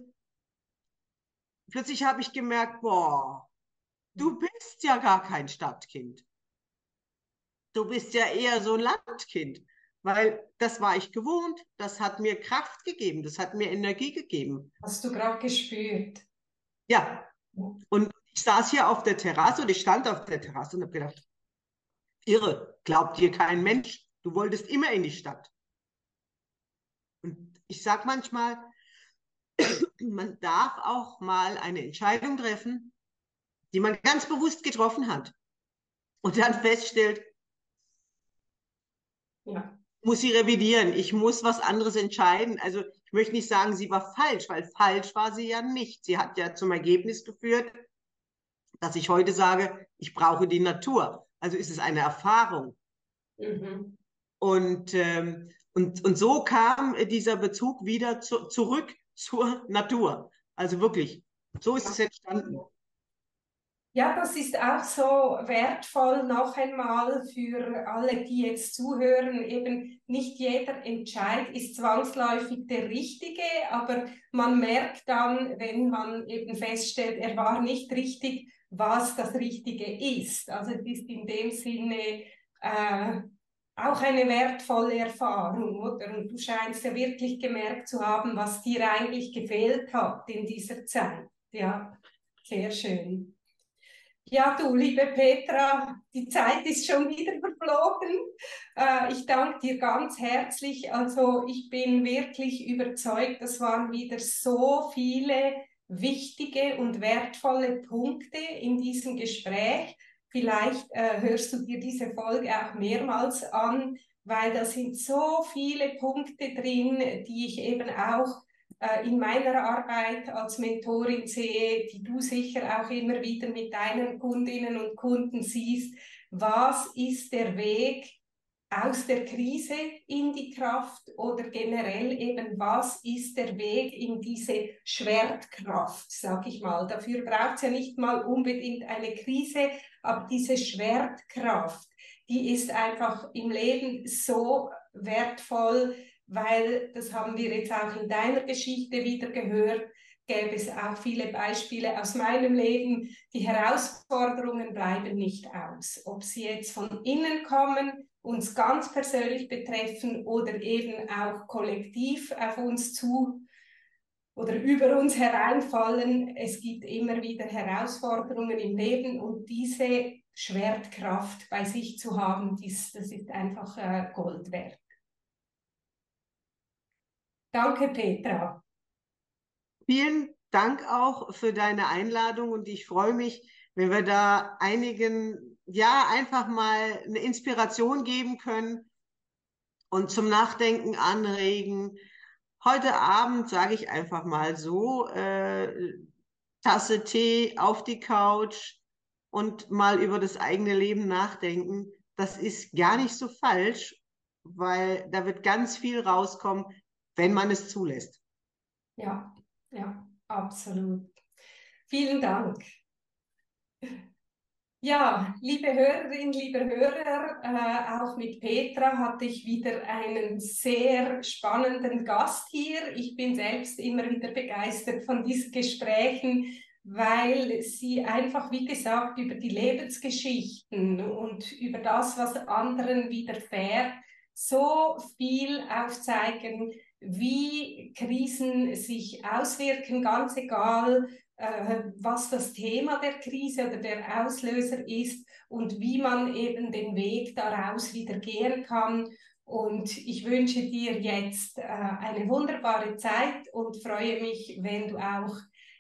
plötzlich habe ich gemerkt, boah, du bist ja gar kein Stadtkind. Du bist ja eher so ein Landkind, weil das war ich gewohnt, das hat mir Kraft gegeben, das hat mir Energie gegeben. Hast du gerade gespürt? Ja. Und ich saß hier auf der Terrasse und ich stand auf der Terrasse und habe gedacht, irre, glaubt dir kein Mensch, du wolltest immer in die Stadt. Und ich sage manchmal, man darf auch mal eine Entscheidung treffen, die man ganz bewusst getroffen hat und dann feststellt, ja. muss sie revidieren, ich muss was anderes entscheiden. Also ich möchte nicht sagen, sie war falsch, weil falsch war sie ja nicht. Sie hat ja zum Ergebnis geführt, dass ich heute sage, ich brauche die Natur. Also ist es eine Erfahrung. Mhm. Und, ähm, und, und so kam dieser Bezug wieder zu, zurück zur Natur. Also wirklich, so ist es entstanden. Ja, das ist auch so wertvoll noch einmal für alle, die jetzt zuhören. Eben nicht jeder Entscheid ist zwangsläufig der richtige, aber man merkt dann, wenn man eben feststellt, er war nicht richtig, was das Richtige ist. Also es ist in dem Sinne äh, auch eine wertvolle Erfahrung, oder? Und du scheinst ja wirklich gemerkt zu haben, was dir eigentlich gefehlt hat in dieser Zeit. Ja, sehr schön. Ja, du, liebe Petra, die Zeit ist schon wieder verflogen. Äh, ich danke dir ganz herzlich. Also ich bin wirklich überzeugt, das waren wieder so viele wichtige und wertvolle Punkte in diesem Gespräch. Vielleicht äh, hörst du dir diese Folge auch mehrmals an, weil da sind so viele Punkte drin, die ich eben auch in meiner Arbeit als Mentorin sehe, die du sicher auch immer wieder mit deinen Kundinnen und Kunden siehst. Was ist der Weg aus der Krise in die Kraft oder generell eben, was ist der Weg in diese Schwertkraft, sag ich mal. Dafür braucht es ja nicht mal unbedingt eine Krise, aber diese Schwertkraft, die ist einfach im Leben so wertvoll, weil das haben wir jetzt auch in deiner Geschichte wieder gehört, gäbe es auch viele Beispiele aus meinem Leben. Die Herausforderungen bleiben nicht aus, ob sie jetzt von innen kommen, uns ganz persönlich betreffen oder eben auch kollektiv auf uns zu oder über uns hereinfallen. Es gibt immer wieder Herausforderungen im Leben und diese Schwertkraft bei sich zu haben, das, das ist einfach äh, Gold wert. Danke, Petra. Vielen Dank auch für deine Einladung und ich freue mich, wenn wir da einigen, ja, einfach mal eine Inspiration geben können und zum Nachdenken anregen. Heute Abend sage ich einfach mal so, äh, Tasse Tee auf die Couch und mal über das eigene Leben nachdenken. Das ist gar nicht so falsch, weil da wird ganz viel rauskommen, wenn man es zulässt. Ja, ja, absolut. Vielen Dank. Ja, liebe Hörerinnen, liebe Hörer, äh, auch mit Petra hatte ich wieder einen sehr spannenden Gast hier. Ich bin selbst immer wieder begeistert von diesen Gesprächen, weil sie einfach, wie gesagt, über die Lebensgeschichten und über das, was anderen widerfährt, so viel aufzeigen, wie Krisen sich auswirken, ganz egal, äh, was das Thema der Krise oder der Auslöser ist und wie man eben den Weg daraus wieder gehen kann. Und ich wünsche dir jetzt äh, eine wunderbare Zeit und freue mich, wenn du auch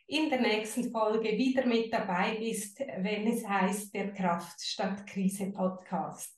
in der nächsten Folge wieder mit dabei bist, wenn es heißt der Kraft statt Krise Podcast.